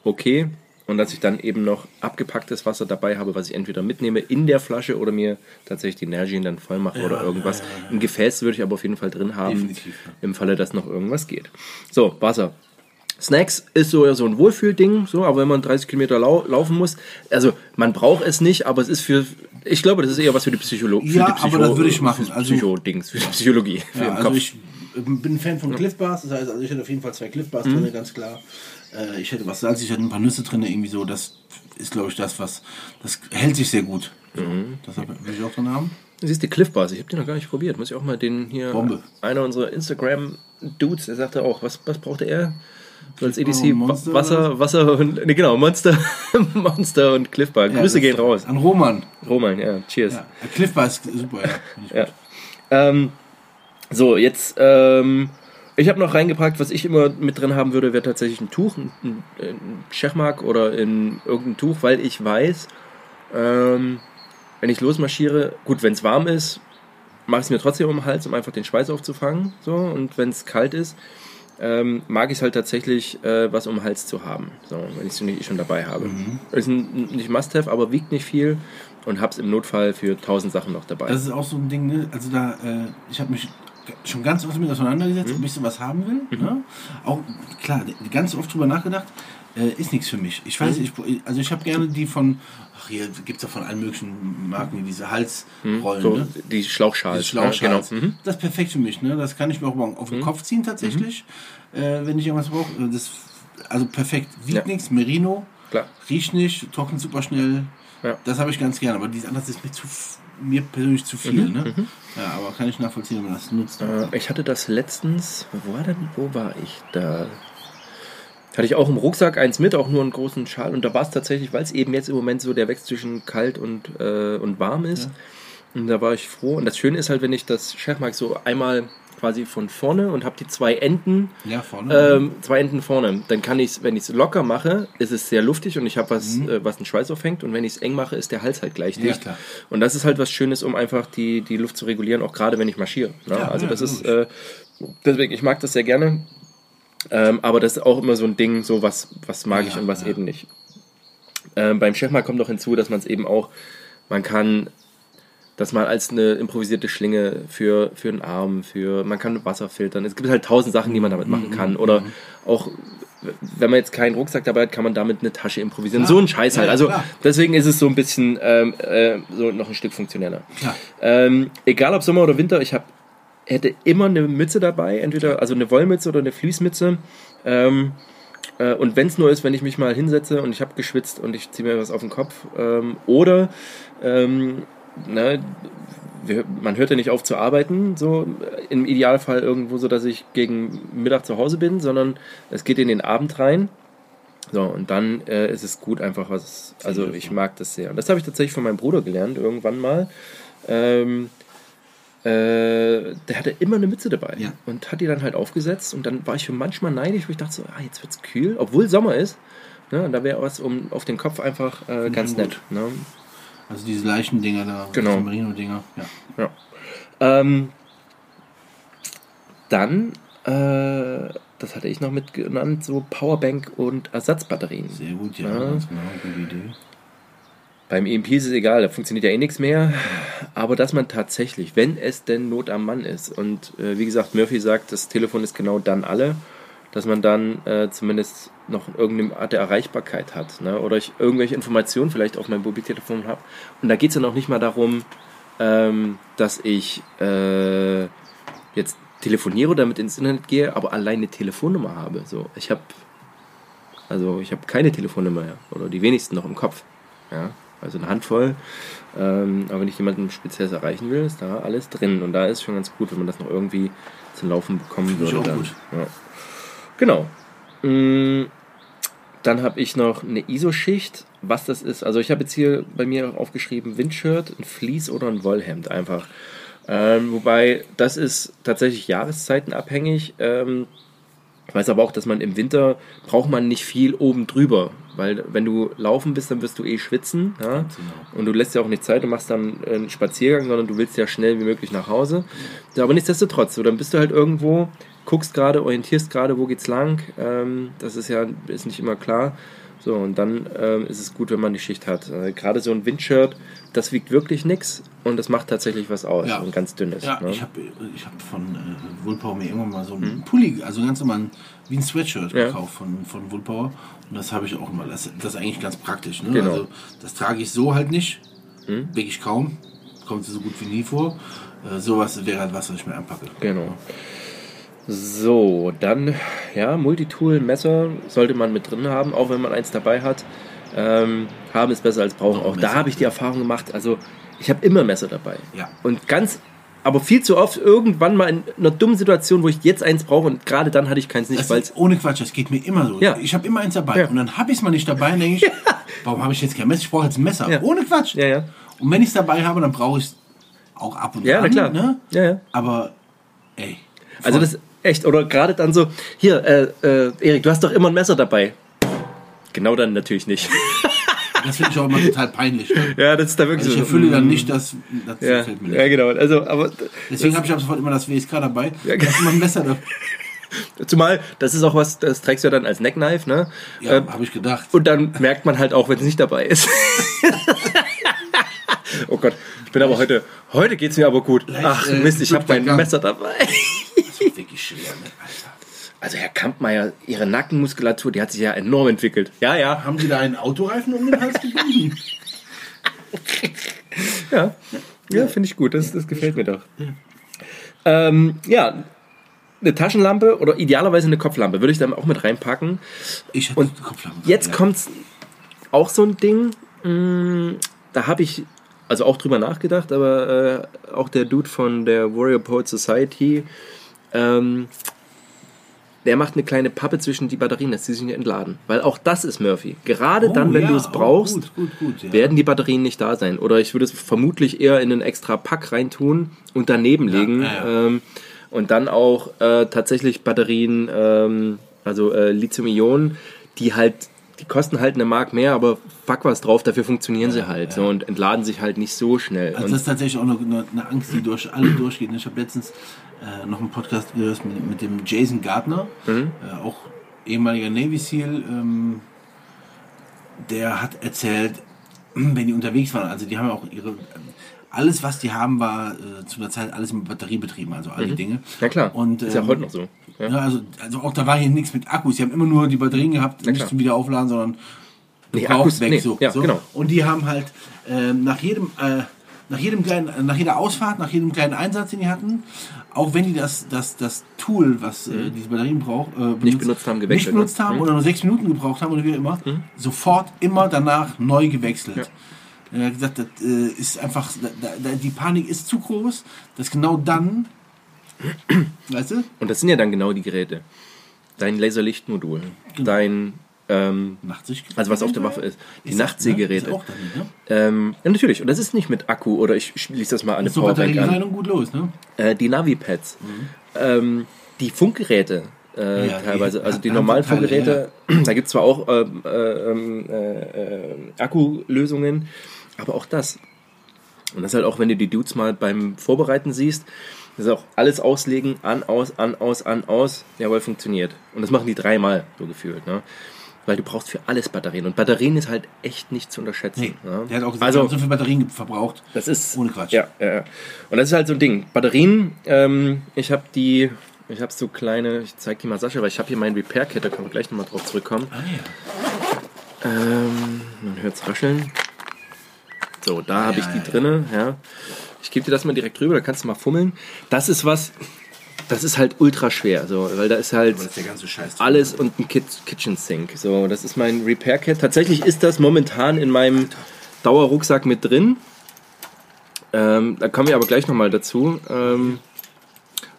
A: okay. Und dass ich dann eben noch abgepacktes Wasser dabei habe, was ich entweder mitnehme in der Flasche oder mir tatsächlich die Nalgene dann voll mache oder irgendwas. Ein Gefäß würde ich aber auf jeden Fall drin haben,
B: Definitiv, ja.
A: im Falle, dass noch irgendwas geht. So, Wasser. Snacks ist so, so ein Wohlfühlding, so, aber wenn man 30 Kilometer lau laufen muss, also man braucht es nicht, aber es ist für, ich glaube, das ist eher was für die Psychologie.
B: Ja, aber das würde ich machen. Also-
A: Psycho-Dings, für die Psychologie. Für
B: Ja,
A: den
B: also
A: Kopf.
B: ich bin Fan von Cliff Bars, das heißt, also ich hätte auf jeden Fall zwei Cliff Bars drin, ganz klar. Äh, ich hätte was Salz, ich hätte ein paar Nüsse drin, irgendwie so. Das ist, glaube ich, das, was das hält sich sehr gut. So, Das hab- will ich auch drin haben.
A: Siehst du, Cliff Bars, ich habe die noch gar nicht probiert. Muss ich auch mal den hier.
B: Bombe.
A: Einer unserer Instagram-Dudes, der sagte auch, was, was brauchte er? So als
B: Bar
A: EDC
B: Monster
A: Wa- Wasser, Wasser und. Ne, genau, Monster, Monster und Cliff Bar.
B: Ja,
A: Grüße
B: das-
A: gehen raus.
B: An Roman.
A: Roman, ja, cheers.
B: Ja. Cliff Bar ist super, ja.
A: Ja. Ähm, so, jetzt, ähm, ich habe noch reingepackt, was ich immer mit drin haben würde, wäre tatsächlich ein Tuch, ein, ein, Schechmark oder in irgendein Tuch, weil ich weiß, ähm, wenn ich losmarschiere, gut, wenn es warm ist, mache ich es mir trotzdem um den Hals, um einfach den Schweiß aufzufangen. So, und wenn es kalt ist, ähm, mag ich es halt tatsächlich, äh, was um den Hals zu haben, so, wenn ich es nicht schon dabei habe. Ist ein, nicht Must-Have, aber wiegt nicht viel und hab's im Notfall für tausend Sachen noch dabei.
B: Das ist auch so ein Ding, ne? also da, äh, ich habe mich schon ganz oft damit auseinandergesetzt,
A: Mhm.
B: ob ich sowas haben will. Ne? Auch, klar, ganz oft drüber nachgedacht, äh, ist nichts für mich. Ich
A: Mhm.
B: weiß, ich, also ich habe gerne die von, ach hier gibt es ja von allen möglichen Marken, diese Halsrollen.
A: Mhm. so,
B: ne?
A: die Schlauchschals.
B: Das Schlauchschals.
A: Ja, genau. Mhm.
B: Das ist perfekt für mich. Ne? Das kann ich mir auch mal auf den Kopf ziehen tatsächlich, äh, wenn ich irgendwas brauche. Das, also perfekt. Wiegt
A: Ja.
B: nichts, Merino,
A: Klar.
B: riecht nicht, trocknet super schnell.
A: Ja.
B: Das habe ich ganz gerne. Aber dieses andere ist mir, zu, mir persönlich zu viel. Ne? Ja, aber kann ich nachvollziehen, wenn man das nutzt.
A: Mhm, Äh, ich hatte das letztens, wo war denn, wo war ich da? Hatte ich auch im Rucksack eins mit, auch nur einen großen Schal. Und da war es tatsächlich, weil es eben jetzt im Moment so der Wechsel zwischen kalt und, äh, und warm ist. Und da war ich froh. Und das Schöne ist halt, wenn ich das Chefmark so einmal quasi von vorne und habe die zwei Enden,
B: Ja, vorne.
A: ähm, zwei Enden vorne, dann kann ich es, wenn ich es locker mache, ist es sehr luftig und ich habe was,
B: Mhm.
A: äh, was einen Schweiß auffängt. Und wenn ich es eng mache, ist der Hals halt gleich
B: Ja,
A: dicht.
B: klar.
A: Und das ist halt was Schönes, um einfach die, die Luft zu regulieren, auch gerade wenn ich marschiere. Ne?
B: Ja,
A: also
B: ja,
A: das ist, äh, deswegen, ich mag das sehr gerne. Ähm, aber das ist auch immer so ein Ding, so was, was mag ich
B: Ja,
A: und was
B: ja.
A: eben nicht. Ähm, beim Chefmal kommt noch hinzu, dass man es eben auch, man kann das mal als eine improvisierte Schlinge für, für einen Arm, für, man kann Wasser filtern. Es gibt halt tausend Sachen, die man damit machen
B: Mhm,
A: kann. Oder auch, wenn man jetzt keinen Rucksack dabei hat, kann man damit eine Tasche improvisieren.
B: Klar.
A: So ein Scheiß halt.
B: Ja,
A: Also
B: klar.
A: deswegen ist es so ein bisschen ähm, äh, so noch ein Stück funktioneller.
B: Klar.
A: Ähm, egal ob Sommer oder Winter, ich hab, hätte immer eine Mütze dabei, entweder also eine Wollmütze oder eine Fließmütze. Ähm, äh, und wenn es nur ist, wenn ich mich mal hinsetze und ich habe geschwitzt und ich ziehe mir was auf den Kopf. Ähm, oder ähm, ne, wir, man hört ja nicht auf zu arbeiten, so im Idealfall irgendwo so, dass ich gegen Mittag zu Hause bin, sondern es geht in den Abend rein. So, und dann äh, ist es gut einfach was, also ich mag das sehr. Und das habe ich tatsächlich von meinem Bruder gelernt, irgendwann mal. Ähm, äh, der hatte immer eine Mütze dabei
B: Ja.
A: und hat die dann halt aufgesetzt und dann war ich für manchmal neidisch, wo ich dachte so, ah, jetzt wird's kühl, obwohl Sommer ist. Ne, und da wäre was um auf den Kopf einfach äh, ganz nett. Ne?
B: Also diese Leichendinger da,
A: Genau.
B: diese Merino-Dinger. Ja.
A: Ja. Ähm, dann, äh, das hatte ich noch mit genannt, so Powerbank und Ersatzbatterien.
B: Sehr gut, ja,
A: Ja.
B: ganz genau, gute Idee.
A: Beim EMP ist es egal, da funktioniert ja eh nichts mehr. Aber dass man tatsächlich, wenn es denn Not am Mann ist, und äh, wie gesagt, Murphy sagt, das Telefon ist genau dann alle, dass man dann äh, zumindest noch irgendeine Art der Erreichbarkeit hat. Ne? Oder ich irgendwelche Informationen vielleicht auf meinem Mobiltelefon habe. Und da geht es ja noch nicht mal darum, ähm, dass ich äh, jetzt telefoniere damit ins Internet gehe, aber allein eine Telefonnummer habe. So, ich habe also ich habe keine Telefonnummer mehr oder die wenigsten noch im Kopf. Ja, also eine Handvoll. Ähm, aber wenn ich jemanden speziell erreichen will, ist da alles drin. Und da ist schon ganz gut, wenn man das noch irgendwie zum Laufen bekommen
B: Finde ich
A: würde.
B: auch
A: dann.
B: gut.
A: Ja. Genau. Mm, Dann habe ich noch eine ISO-Schicht. Was das ist, also ich habe jetzt hier bei mir aufgeschrieben Windshirt, ein Fleece oder ein Wollhemd einfach. Ähm, wobei das ist tatsächlich jahreszeitenabhängig. Ähm, ich weiß aber auch, dass man im Winter braucht man nicht viel oben drüber, weil wenn du laufen bist, dann wirst du eh schwitzen. Ja?
B: genau.
A: Und du lässt ja auch nicht Zeit, du machst dann einen Spaziergang, sondern du willst ja schnell wie möglich nach Hause. Ja, aber nichtsdestotrotz, so, dann bist du halt irgendwo, guckst gerade, orientierst gerade, wo geht's lang. Ähm, das ist ja ist nicht immer klar. So, und dann ähm, ist es gut, wenn man die Schicht hat. Äh, gerade so ein Windshirt, das wiegt wirklich nichts und das macht tatsächlich was aus.
B: Ja.
A: Und ganz dünnes.
B: Ja,
A: ne?
B: ich habe ich hab von äh, Woolpower mir irgendwann mal so einen Pulli, also ganz normal wie ein Sweatshirt.
A: Ja.
B: gekauft von, von Woolpower. Und das habe ich auch immer. Das, das ist eigentlich ganz praktisch. Ne?
A: Genau.
B: Also, das trage ich so halt nicht.
A: Mhm.
B: Wirklich kaum. Kommt so gut wie nie vor. Äh, sowas wäre halt was, was ich mir anpacke.
A: Genau. So, dann, ja, Multitool, Messer sollte man mit drin haben, auch wenn man eins dabei hat. Ähm, haben ist besser als brauchen.
B: Ein
A: Auch da habe ich die Erfahrung gemacht. Also, ich habe immer Messer dabei.
B: Ja.
A: Und ganz, aber viel zu oft irgendwann mal in einer dummen Situation, wo ich jetzt eins brauche und gerade dann hatte ich keins nicht,
B: Das
A: weil
B: ohne Quatsch, das geht mir immer so.
A: Ja.
B: Ich habe immer eins dabei.
A: Ja.
B: Und dann habe ich es mal nicht dabei und denke ich, warum habe ich jetzt kein Messer? Ich brauche jetzt ein Messer.
A: Ja.
B: Ohne Quatsch.
A: Ja, ja.
B: Und wenn ich es dabei habe, dann brauche ich es auch ab und
A: Ja,
B: an.
A: klar.
B: Ne?
A: Ja, ja.
B: Aber, ey.
A: Also das echt, oder gerade dann so, hier, äh, äh, Erik, du hast doch immer ein Messer dabei. Genau dann natürlich nicht.
B: Das finde ich auch immer total peinlich. Ne?
A: ja, das ist da wirklich
B: Also ich
A: so.
B: erfülle dann
A: mm,
B: nicht das, das
A: Ja,
B: gefällt mir nicht.
A: ja, genau. Also, aber
B: Deswegen habe ich ab sofort immer das WSK dabei.
A: Ja,
B: Ja, immer ein Messer dabei.
A: Zumal, das ist auch was, das trägst du ja dann als Neckknife, ne?
B: Ja,
A: Ähm,
B: habe ich gedacht.
A: und dann merkt man halt auch, wenn es nicht dabei ist. oh Gott, ich bin aber heute, heute geht's mir aber gut. Ach
B: äh,
A: Mist, ich habe mein. Messer dabei.
B: Ist wirklich schwer, ne? Alter.
A: Also Herr Kampmeier, Ihre Nackenmuskulatur, die hat sich ja enorm entwickelt. Ja, ja,
B: Haben Sie da einen Autoreifen um den Hals gebunden?
A: ja. Ja, finde ich gut, das, das gefällt mir doch. Ähm, ja, eine Taschenlampe oder idealerweise eine Kopflampe würde ich dann auch mit reinpacken.
B: Ich hatte
A: Und
B: Kopflampe.
A: Jetzt
B: ja.
A: kommt's auch so ein Ding, mh, da habe ich also auch drüber nachgedacht, aber äh, auch der Dude von der Warrior Poet Society, ähm, der macht eine kleine Pappe zwischen die Batterien, dass sie sich nicht entladen. Weil auch das ist Murphy. Gerade
B: Oh,
A: dann, wenn
B: ja,
A: du es
B: oh,
A: brauchst,
B: gut, gut, gut, ja.
A: werden die Batterien nicht da sein. Oder ich würde es vermutlich eher in einen extra Pack reintun und daneben legen.
B: ja, ja.
A: Ähm, und dann auch äh, tatsächlich Batterien, ähm, also äh, Lithium-Ionen, die halt, die kosten halt eine Mark mehr, aber fuck was drauf, dafür funktionieren sie halt so, und entladen sich halt nicht so schnell.
B: Also
A: und,
B: das ist tatsächlich auch eine, eine Angst, die durch alle durchgeht. Ich habe letztens äh, noch einen Podcast gehört mit, mit dem Jason Gardner,
A: Mhm.
B: äh, auch ehemaliger Navy SEAL. Ähm, der hat erzählt, wenn die unterwegs waren, also die haben ja auch ihre, alles was die haben, war äh, zu der Zeit alles mit Batterie betrieben, also all die Dinge.
A: Mhm. ja klar,
B: Und,
A: ist ja
B: ähm,
A: heute noch so. Ja.
B: Ja, also, also auch da war hier nichts mit Akkus. Sie haben immer nur die Batterien gehabt, nicht
A: klar.
B: zum Wiederaufladen, sondern
A: Nee, Akkus,
B: weg.
A: nee,
B: so,
A: ja,
B: so.
A: genau.
B: Und die haben halt ähm, nach jedem äh, nach jedem kleinen, nach jeder Ausfahrt, nach jedem kleinen Einsatz, den die hatten, auch wenn die das, das, das Tool, was äh, diese Batterien braucht, äh, benutzt,
A: Mhm. benutzt haben,
B: nicht
A: gewechselt,
B: benutzt
A: ne?
B: haben
A: Mhm.
B: oder nur sechs Minuten gebraucht haben oder wie immer, sofort immer danach neu gewechselt. Er hat gesagt, das äh, ist einfach, da, da, die Panik ist zu groß, dass genau dann, weißt du,
A: Und das sind ja dann genau die Geräte. Dein Laserlichtmodul,
B: Genau.
A: dein, ähm,
B: Nachtsichtgerät.
A: also was auf der Waffe ist, die
B: Ist. Ne? Ist auch dann, ne?
A: Ähm, ja, natürlich. Und das ist nicht mit Akku oder ich schließe das mal an eine
B: So
A: Powerbank an.
B: Batteriegeleitung gut los, ne?
A: Äh, die Navi-Pads. Ähm, die Funkgeräte äh,
B: Ja, die
A: teilweise, also die normalen Funkgeräte, da gibt es zwar auch ähm, äh, ähm, äh, äh, Akkulösungen, Aber auch das. Und das halt auch, wenn du die Dudes mal beim Vorbereiten siehst, das ist auch alles auslegen, an, aus, an, aus, an, aus. Jawohl, funktioniert. Und das machen die dreimal, so gefühlt. Ne? Weil du brauchst für alles Batterien. Und Batterien ist halt echt nicht zu unterschätzen.
B: Nee,
A: ne?
B: der hat auch gesagt,
A: also,
B: so viel Batterien verbraucht.
A: das ist
B: Ohne Quatsch.
A: Ja, ja, ja. Und das ist halt so ein Ding. Batterien, ähm, ich habe die, ich habe so kleine, ich zeig die mal Sascha, weil ich habe hier mein Repair-Kit, da können wir gleich nochmal drauf zurückkommen.
B: Ah, ja.
A: Ähm, man hört es rascheln. So, da habe
B: ja,
A: ich die
B: ja,
A: drinne, ja. Ich gebe dir das mal direkt rüber, da kannst du mal fummeln. Das ist was, das ist halt ultra schwer, so, weil da ist halt
B: ist
A: alles und ein Kit Kitchen Sink. So, das ist mein Repair Kit. Tatsächlich ist das momentan in meinem Dauerrucksack mit drin. Ähm, da kommen wir aber gleich nochmal dazu. Ähm,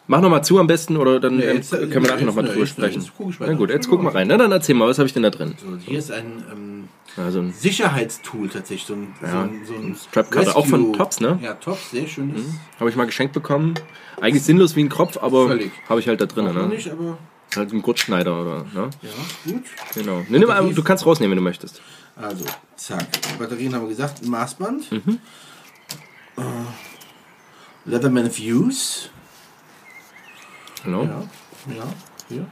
A: mach nochmal zu am besten oder dann
B: Nee,
A: ähm,
B: jetzt, äh,
A: können wir nachher nochmal drüber sprechen. Na gut, jetzt guck mal rein. Na, dann erzähl mal, was habe ich denn da drin?
B: So, hier ist ein ähm,
A: Also ein
B: Sicherheitstool tatsächlich. So ein,
A: Ja,
B: so ein, so ein
A: Strapcutter, auch von Tops, ne?
B: Ja, Tops, sehr schönes.
A: habe ich mal geschenkt bekommen. Eigentlich sinnlos wie ein Kropf, aber habe ich halt da drin. Ne?
B: nicht, aber
A: Halt ein Gurtschneider oder. Ne?
B: ja, gut.
A: Genau. Nee, nimm mal, du kannst rausnehmen, wenn du möchtest.
B: Also, zack. Batterien haben wir gesagt, ein Maßband.
A: Mhm.
B: Äh, Leatherman Views.
A: Genau.
B: Ja, ja, hier.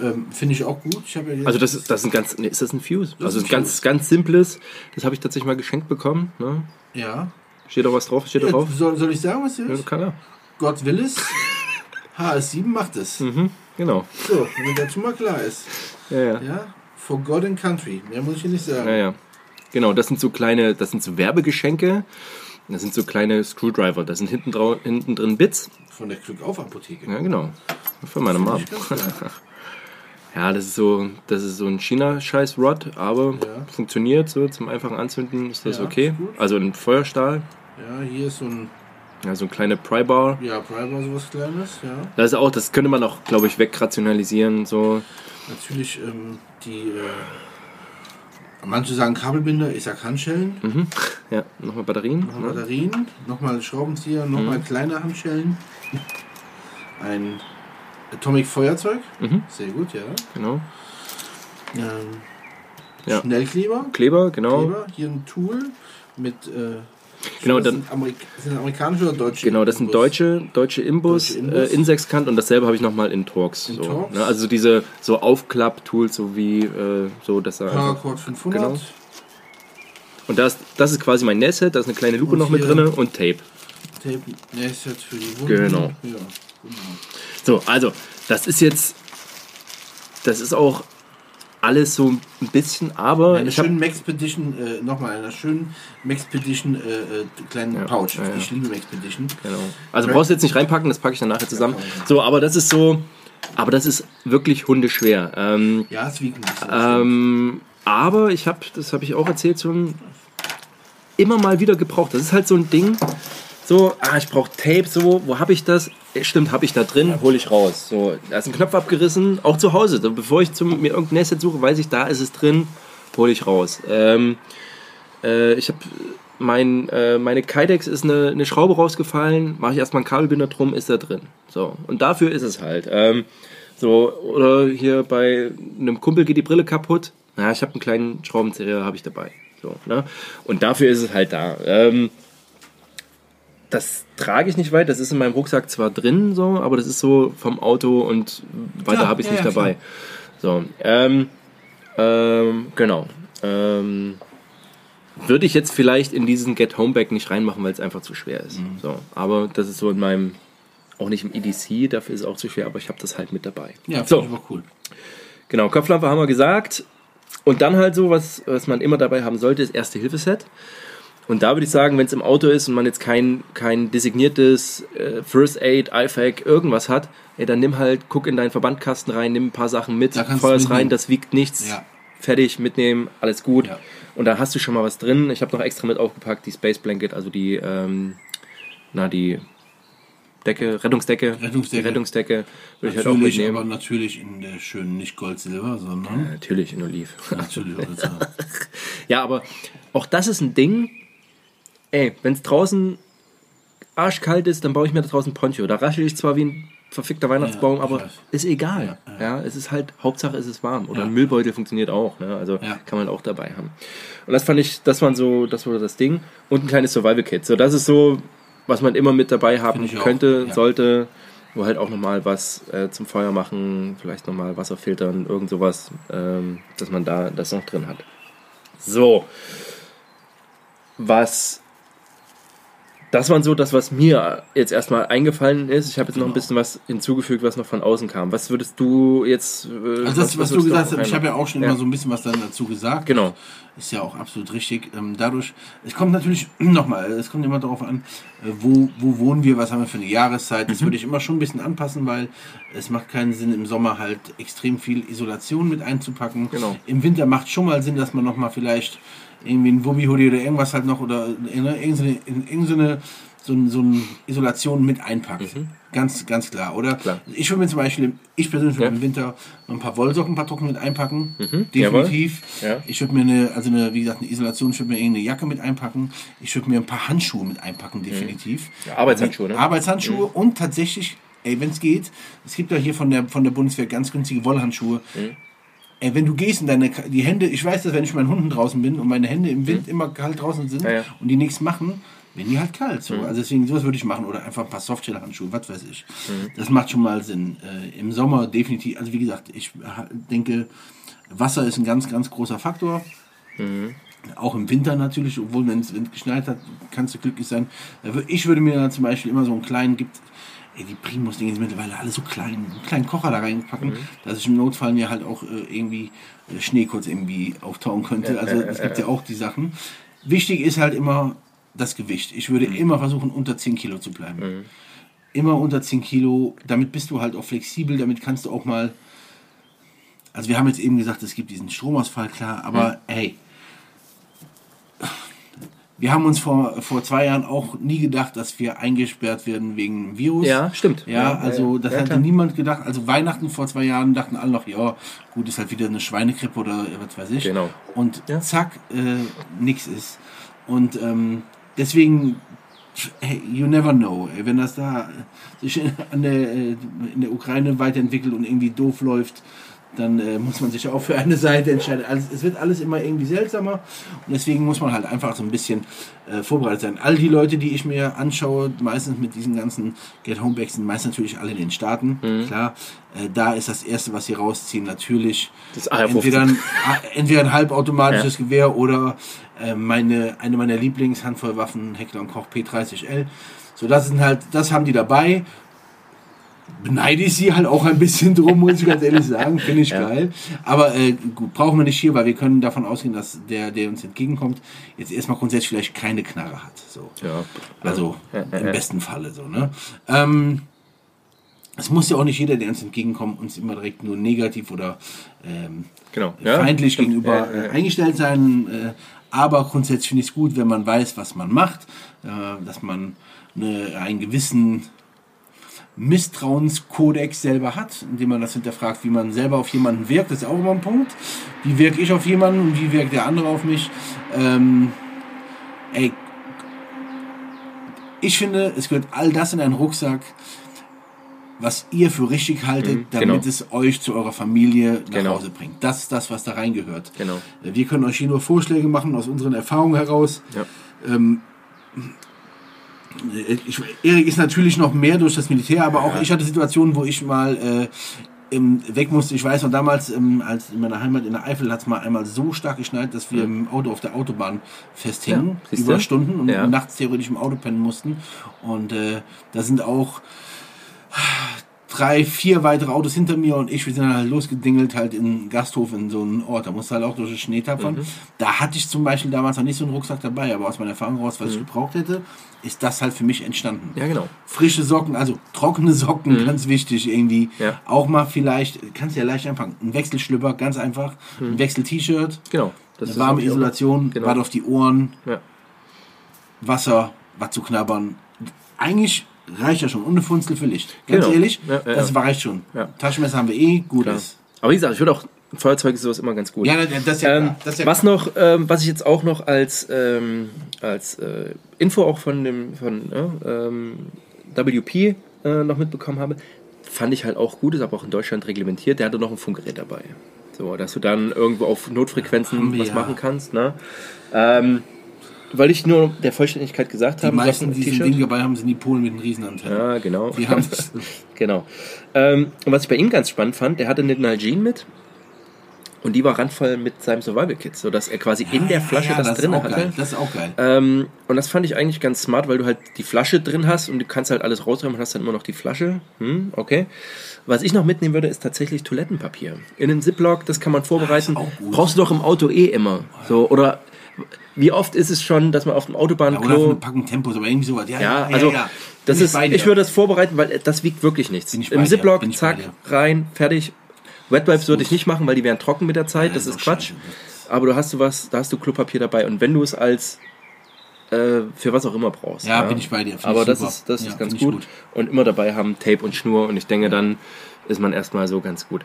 B: Ähm, Finde ich auch gut. Ich ja
A: Also das ist, das ist ein ganz, nee, ist das ein Fuse?
B: Das
A: also ein
B: ein
A: ganz, ganz simples. Das habe ich tatsächlich mal geschenkt bekommen. Ne?
B: ja.
A: Steht auch was drauf? Steht da
B: Äh,
A: drauf?
B: Soll, soll ich sagen, was hier
A: Ja,
B: ist?
A: kann er.
B: Gott will es. HS7 macht es.
A: Mhm, genau.
B: So, wenn dazu mal klar ist.
A: Ja, ja.
B: Ja, for God and Country. Mehr muss ich hier nicht sagen.
A: Ja, ja. Genau, das sind so kleine, das sind so Werbegeschenke. Das sind so kleine Screwdriver. Da sind hinten, hinten drin Bits.
B: Von der Glückauf-Apotheke.
A: Ja, genau. Für meine Mom.
B: Finde ich ganz geil.
A: Ja, das ist so, das ist so ein China-Scheiß-Rod, aber
B: Ja.
A: funktioniert so zum einfachen Anzünden ist das
B: Ja,
A: okay.
B: ist.
A: Also ein Feuerstahl,
B: Ja, hier ist so ein
A: ja, so eine kleine Pry-Bar.
B: ja, Primer, sowas Kleines. Ja.
A: Das ist auch, das könnte man auch, glaube ich, wegrationalisieren. So.
B: Natürlich ähm, die. Äh, manche sagen Kabelbinder, ich sag Handschellen.
A: Mhm. Ja, nochmal Batterien.
B: Nochmal
A: Ne?
B: Batterien, nochmal Schraubenzieher, nochmal
A: Mhm.
B: kleine Handschellen. Ein Atomic Feuerzeug.
A: Mhm.
B: Sehr gut, ja.
A: Genau.
B: Ähm,
A: Ja.
B: Schnellkleber.
A: Kleber, genau.
B: Kleber. Hier ein Tool mit. Äh,
A: Genau,
B: das
A: dann-
B: sind, Amerik sind das amerikanische oder deutsche?
A: Genau, das sind deutsche, deutsche Imbus,
B: Deutsche Imbus.
A: Äh, Insexkant und dasselbe habe ich nochmal in Torx.
B: In
A: so,
B: Torx.
A: Ne? Also diese so Aufklapp-Tools, so wie äh, so, dass er
B: Paracord 500.
A: Genau. Und das, das ist quasi mein Nähset, da ist eine kleine Lupe
B: Und
A: noch mit drin und Tape.
B: Tape, Nähset für die Wunden.
A: Genau.
B: Ja, genau.
A: So, also, das ist jetzt, das ist auch alles so ein bisschen, aber
B: Eine
A: ich
B: schönen Maxpedition, äh, nochmal, einer schönen Maxpedition äh, äh, kleinen
A: Ja,
B: Pouch.
A: ja, ja.
B: Ich liebe Maxpedition.
A: Genau. Also brauchst du jetzt nicht reinpacken, das packe ich dann nachher zusammen. So, aber das ist so, aber das ist wirklich hundeschwer. Ähm,
B: Ja, es wiegt
A: ähm, aber ich habe, das habe ich auch erzählt schon, immer mal wieder gebraucht. Das ist halt so ein Ding. So, ah, ich brauche Tape, so, wo habe ich das? Stimmt, habe ich da drin, hole ich raus. So, da ist ein Knopf abgerissen, auch zu Hause. Bevor ich zum, mir irgendein Nest suche, weiß ich, da ist es drin, hole ich raus. Ähm, äh, ich habe mein, äh, meine Kydex ist eine, eine Schraube rausgefallen, mache ich erstmal einen Kabelbinder drum, ist da drin. So, und dafür ist es halt. Ähm, so, oder hier bei einem Kumpel geht die Brille kaputt. Na, ich habe einen kleinen Schraubenzieher, habe ich dabei. So, ne? Und dafür ist es halt da. Ähm, das trage ich nicht weit, das ist in meinem Rucksack zwar drin, so, aber das ist so vom Auto und weiter
B: Ja,
A: habe ich es
B: ja,
A: nicht
B: ja,
A: dabei. So, ähm, ähm, genau. Ähm, würde ich jetzt vielleicht in diesen Get Home Bag nicht reinmachen, weil es einfach zu schwer ist.
B: Mhm.
A: So, aber das ist so in meinem, auch nicht im EDC, dafür ist es auch zu schwer, aber ich habe das halt mit dabei.
B: ja,
A: so,
B: finde ich aber cool.
A: Genau, Kopflampe haben wir gesagt. Und dann halt so, was, was man immer dabei haben sollte, ist Erste-Hilfe-Set. Und da würde ich sagen, wenn es im Auto ist und man jetzt kein, kein designiertes äh, First Aid, IFAC, irgendwas hat, ey, dann nimm halt, guck in deinen Verbandkasten rein, nimm ein paar Sachen mit,
B: du
A: feuer's rein, das wiegt nichts.
B: Ja.
A: Fertig, mitnehmen, alles gut.
B: Ja.
A: Und da hast du schon mal was drin. Ich habe noch extra mit aufgepackt, die Space Blanket, also die, ähm, na, die Decke, Rettungsdecke.
B: Rettungsdecke.
A: Rettungsdecke würde ich halt auch
B: Natürlich,
A: mitnehmen.
B: aber natürlich in der schönen, nicht Gold-Silber, sondern
A: Natürlich in Oliv.
B: natürlich ja.
A: Ja, aber auch das ist ein Ding. Ey, wenn es draußen arschkalt ist, dann baue ich mir da draußen Poncho. Da raschel ich zwar wie ein verfickter Weihnachtsbaum,
B: Ja,
A: aber
B: weiß.
A: ist egal.
B: Ja,
A: Ja,
B: ja.
A: es ist halt, Hauptsache es ist warm. Oder ein Müllbeutel funktioniert auch, ne? Also kann man auch dabei haben. Und das fand ich, das waren so, das wurde das Ding. Und ein kleines Survival-Kit. So, das ist so, was man immer mit dabei haben könnte, sollte. Wo halt auch nochmal was äh, zum Feuer machen, vielleicht nochmal Wasser filtern, irgend sowas, ähm, dass man da das noch drin hat. So. Was. Das waren so das, was mir jetzt erstmal eingefallen ist. Ich habe jetzt noch ein
B: Genau.
A: bisschen was hinzugefügt, was noch von außen kam. Was würdest du jetzt. Äh,
B: Also das, was, du
A: würdest
B: gesagt hast, ich habe ja auch schon
A: Ja.
B: immer so ein bisschen was dann dazu gesagt.
A: Genau.
B: Ist ja auch absolut richtig. Ähm, dadurch, es kommt natürlich nochmal, es kommt immer darauf an, äh, wo, wo wohnen wir, was haben wir für eine Jahreszeit.
A: Mhm.
B: Das würde ich immer schon ein bisschen anpassen, weil es macht keinen Sinn, im Sommer halt extrem viel Isolation mit einzupacken.
A: Genau.
B: Im Winter macht schon mal Sinn, dass man nochmal vielleicht irgendwie ein Wubbi-Hoodie oder irgendwas halt noch oder ne, irgendeine, in irgendeine so, so eine Isolation mit einpackt. Ganz, ganz klar, oder?
A: Mhm. Klar.
B: Ich würde mir zum Beispiel, ich persönlich würde
A: Ja.
B: im Winter noch ein paar Wollsocken, ein paar Trocken mit einpacken.
A: jawohl.
B: Definitiv.
A: Ja.
B: Ich würde mir eine, also eine, wie gesagt, eine Isolation, ich würde mir irgendeine Jacke mit einpacken. Ich würde mir ein paar Handschuhe mit einpacken, definitiv.
A: Mhm. Ja, Arbeitshandschuhe, ne?
B: Arbeitshandschuhe und tatsächlich, ey, wenn es geht, es gibt ja hier von der, von der Bundeswehr ganz günstige Wollhandschuhe.
A: Mhm.
B: Ey, wenn du gehst und deine, die Hände, ich weiß das, wenn ich mit meinen Hunden draußen bin und meine Hände im Wind immer kalt draußen sind
A: Mhm. Ja, ja.
B: und die nichts machen, werden die halt kalt. So.
A: Mhm.
B: Also deswegen, sowas würde ich machen. Oder einfach ein paar Softshell-Handschuhe, was weiß ich.
A: Mhm.
B: Das macht schon mal Sinn. Äh, Im Sommer definitiv, also wie gesagt, ich ha- denke, Wasser ist ein ganz, ganz großer Faktor. Auch im Winter natürlich, obwohl wenn es Wind geschneit hat, kannst du glücklich sein. Wür- Ich würde mir zum Beispiel immer so einen kleinen, gibt, ey, die Primus-Dinge sind mittlerweile alle so klein, einen kleinen Kocher da reinpacken, dass ich im Notfall mir halt auch äh, irgendwie äh, Schnee kurz irgendwie auftauen könnte. Also es gibt ja auch die Sachen. Wichtig ist halt immer das Gewicht. Ich würde immer versuchen, unter 10 Kilo zu bleiben. Immer unter 10 Kilo, damit bist du halt auch flexibel, damit kannst du auch mal. Also wir haben jetzt eben gesagt, es gibt diesen Stromausfall, klar, aber hey, wir haben uns vor, vor zwei Jahren auch nie gedacht, dass wir eingesperrt werden wegen Virus.
A: Ja, stimmt.
B: Ja,
A: Ja,
B: also das
A: ja,
B: hatte
A: klar.
B: niemand gedacht. Also Weihnachten vor zwei Jahren dachten alle noch, ja, gut, ist halt wieder eine Schweinegrippe oder was weiß ich.
A: Genau.
B: Und
A: Ja.
B: zack, äh, nix ist. Und ähm, deswegen, hey, you never know. Wenn das da sich an der, äh, in der Ukraine weiterentwickelt und irgendwie doof läuft, dann äh, muss man sich auch für eine Seite entscheiden. Also, es wird alles immer irgendwie seltsamer und deswegen muss man halt einfach so ein bisschen äh, vorbereitet sein. All die Leute, die ich mir anschaue, meistens mit diesen ganzen Get-Home-Bags, sind meist natürlich alle in den Staaten.
A: Mhm.
B: Klar, äh, da ist das Erste, was sie rausziehen, natürlich
A: Das AR-15.
B: entweder ein, entweder ein halbautomatisches Gewehr oder äh, meine, eine meiner Lieblingshandvollwaffen, Heckler und Koch P30L. So, das sind halt, das haben die dabei. Beneide ich sie halt auch ein bisschen drum, muss ich ganz ehrlich sagen. Finde ich
A: Ja.
B: geil. Aber äh, gut, brauchen wir nicht hier, weil wir können davon ausgehen, dass der, der uns entgegenkommt, jetzt erstmal grundsätzlich vielleicht keine Knarre hat. So.
A: Ja.
B: Also im besten Falle so. Ne? Ähm, es muss ja auch nicht jeder, der uns entgegenkommt, uns immer direkt nur negativ oder ähm,
A: Genau. Ja,
B: feindlich
A: stimmt.
B: gegenüber äh, eingestellt sein. Äh, aber grundsätzlich finde ich es gut, wenn man weiß, was man macht, äh, dass man eine, einen gewissen Misstrauenskodex selber hat, indem man das hinterfragt, wie man selber auf jemanden wirkt. Das ist auch immer ein Punkt. Wie wirke ich auf jemanden und wie wirkt der andere auf mich? Ähm, ey, ich finde, es gehört all das in einen Rucksack, was ihr für richtig haltet,
A: Mhm,
B: damit
A: genau.
B: es euch zu eurer Familie nach
A: Genau.
B: Hause bringt. Das ist das, was da reingehört.
A: Genau.
B: Äh, Wir können euch hier nur Vorschläge machen aus unseren Erfahrungen heraus.
A: Ja.
B: Ähm, äh, ich, Erik ist natürlich noch mehr durch das Militär, aber auch ich hatte Situationen, wo ich mal äh, im, weg musste. Ich weiß noch damals, ähm, als in meiner Heimat in der Eifel hat es mal einmal so stark geschneit, dass wir im Auto auf der Autobahn festhingen,
A: Ja,
B: über Stunden und
A: Ja.
B: nachts theoretisch im Auto pennen mussten. Und äh, da sind auch drei, vier weitere Autos hinter mir und ich, wir sind dann halt losgedingelt halt in einen Gasthof in so einen Ort. Da musste halt auch durch den Schnee tappern.
A: Mhm.
B: Da hatte ich zum Beispiel damals noch nicht so einen Rucksack dabei, aber aus meiner Erfahrung raus, was ich gebraucht hätte, ist das halt für mich entstanden.
A: Mhm. Ja, genau.
B: Frische Socken, also trockene Socken, ganz wichtig irgendwie.
A: Mhm. Ja.
B: Auch mal vielleicht, kannst du ja leicht anfangen, ein Wechselschlüpper, ganz einfach, ein Wechsel-T-Shirt,
A: Genau. Das
B: eine warme Isolation,
A: Genau.
B: was auf die Ohren,
A: Ja.
B: Wasser, was zu knabbern. Eigentlich reicht ja schon. Und eine Funzel für Licht. Ganz
A: Genau.
B: ehrlich,
A: Ja, ja,
B: das reicht schon. Taschenmesser haben wir eh, gut
A: Klar.
B: ist.
A: Aber wie gesagt, ich würde auch, Feuerzeug ist sowas immer ganz gut.
B: Ja, das ist ja
A: Ähm.
B: Das ist ja
A: was
B: klar.
A: noch, ähm, was ich jetzt auch noch als, ähm, als äh, Info auch von dem von äh, ähm, WP äh, noch mitbekommen habe, fand ich halt auch gut, ist aber auch in Deutschland reglementiert. Der hatte noch ein Funkgerät dabei. So, dass du dann irgendwo auf Notfrequenzen was machen kannst. Ne? Weil ich nur der Vollständigkeit gesagt
B: Die
A: habe,
B: meisten, die
A: T-Shirt.
B: Ding dabei haben, sind die Polen mit den Riesenantennen.
A: Ja, genau.
B: Die haben
A: genau. Ähm, und was ich bei ihm ganz spannend fand, der hatte eine Nalgene mit und die war randvoll mit seinem Survival Kit, sodass er quasi in der Flasche das,
B: ist
A: drin
B: auch
A: hatte.
B: Geil. Das ist auch geil.
A: Ähm, und das fand ich eigentlich ganz smart, weil du halt die Flasche drin hast und du kannst halt alles rausräumen und hast dann immer noch die Flasche. Hm, okay. Was ich noch mitnehmen würde, ist tatsächlich Toilettenpapier. In einem Ziploc, das kann man vorbereiten.
B: Ah.
A: Brauchst du doch im Auto eh immer. So, oder wie oft ist es schon, dass man auf dem
B: Ja, oder
A: Autobahnklo.
B: eine Packung Tempos, aber irgendwie sowas. Ja,
A: Ja, also
B: ja.
A: das ist, ich
B: dir.
A: würde das vorbereiten, weil das wiegt wirklich nichts.
B: Ich
A: Im
B: dir,
A: Ziploc,
B: bin ich
A: zack, rein, fertig. Wet Wipes würde ich nicht machen, weil die wären trocken mit der Zeit,
B: Ja,
A: das
B: ist
A: Quatsch.
B: scheiße.
A: Aber du hast du was, da hast du Klopapier dabei und wenn du es als äh, für was auch immer brauchst.
B: Ja, bin ich bei dir, find
A: Aber
B: ich
A: das
B: super.
A: ist, das
B: Ja,
A: ist ganz
B: ich
A: gut.
B: gut.
A: Und immer dabei haben Tape und Schnur und ich denke, dann ist man erstmal so ganz gut.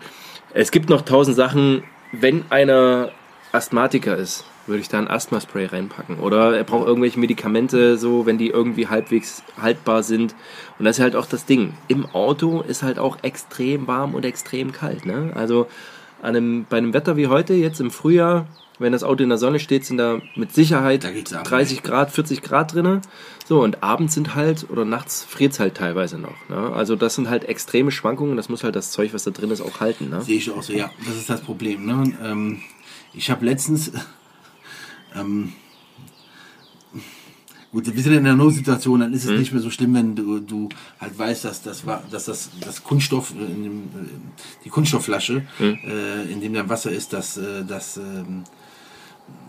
A: Es gibt noch tausend Sachen, wenn einer Asthmatiker ist, würde ich da ein Asthma-Spray reinpacken. Oder er braucht irgendwelche Medikamente, so, wenn die irgendwie halbwegs haltbar sind. Und das ist halt auch das Ding. Im Auto ist halt auch extrem warm und extrem kalt. Ne? Also an einem, bei einem Wetter wie heute, jetzt im Frühjahr, wenn das Auto in der Sonne steht, sind da mit Sicherheit
B: Da ab,
A: 30 Grad, 40 Grad drinne. So, und abends sind halt, oder nachts friert es halt teilweise noch. Ne? Also das sind halt extreme Schwankungen. Das muss halt das Zeug, was da drin ist, auch halten. Ne?
B: Sehe ich auch so, ja. Das ist das Problem. Ne? Ähm, ich habe letztens. Ähm, gut, wir sind in einer Notsituation, dann
A: Mhm.
B: ist es nicht mehr so schlimm, wenn du, du halt weißt, dass das war, dass das, das Kunststoff, in dem, die Kunststoffflasche,
A: Mhm.
B: äh, in dem dann Wasser ist, dass, äh, dass ähm,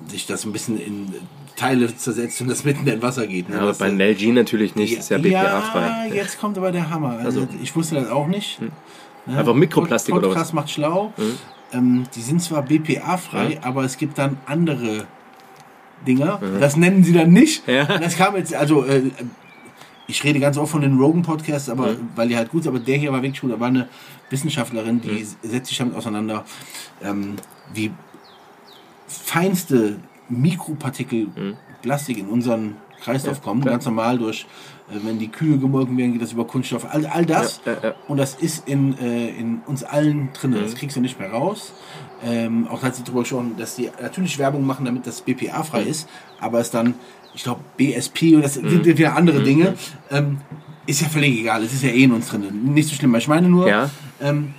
B: sich das ein bisschen in Teile zersetzt und das mitten in Wasser geht. Ne?
A: Ja, aber
B: Das,
A: bei
B: äh,
A: LG natürlich nicht, ist ja BPA-frei.
B: Ja, jetzt kommt aber der Hammer. Also, ich wusste das auch nicht. Ne?
A: Einfach Mikroplastik oder was?
B: Podcast macht schlau. Ähm, die sind zwar BPA-frei, aber es gibt dann andere Dinger. Das nennen sie dann nicht.
A: Ja.
B: Das kam jetzt, also äh, ich rede ganz oft von den Rogan-Podcasts, aber weil die halt gut sind, aber der hier war wirklich gut. Da war eine Wissenschaftlerin, die setzt sich damit auseinander, ähm, wie feinste Mikropartikel Plastik in unseren Kreislauf kommen, ganz normal durch, wenn die Kühe gemolken werden, geht das über Kunststoff, all, all das.
A: Ja, ja, ja.
B: Und das ist in, äh, in uns allen drin,
A: Mhm.
B: das kriegst du nicht mehr raus. Ähm, auch hat sie darüber gesprochen, dass die natürlich Werbung machen, damit das BPA-frei
A: Mhm.
B: ist, aber es dann, ich glaube, BSP und das sind wieder andere
A: Mhm.
B: Dinge. Ähm, ist ja völlig egal, es ist ja eh in uns drin. Nicht so schlimm. Ich meine nur, ähm,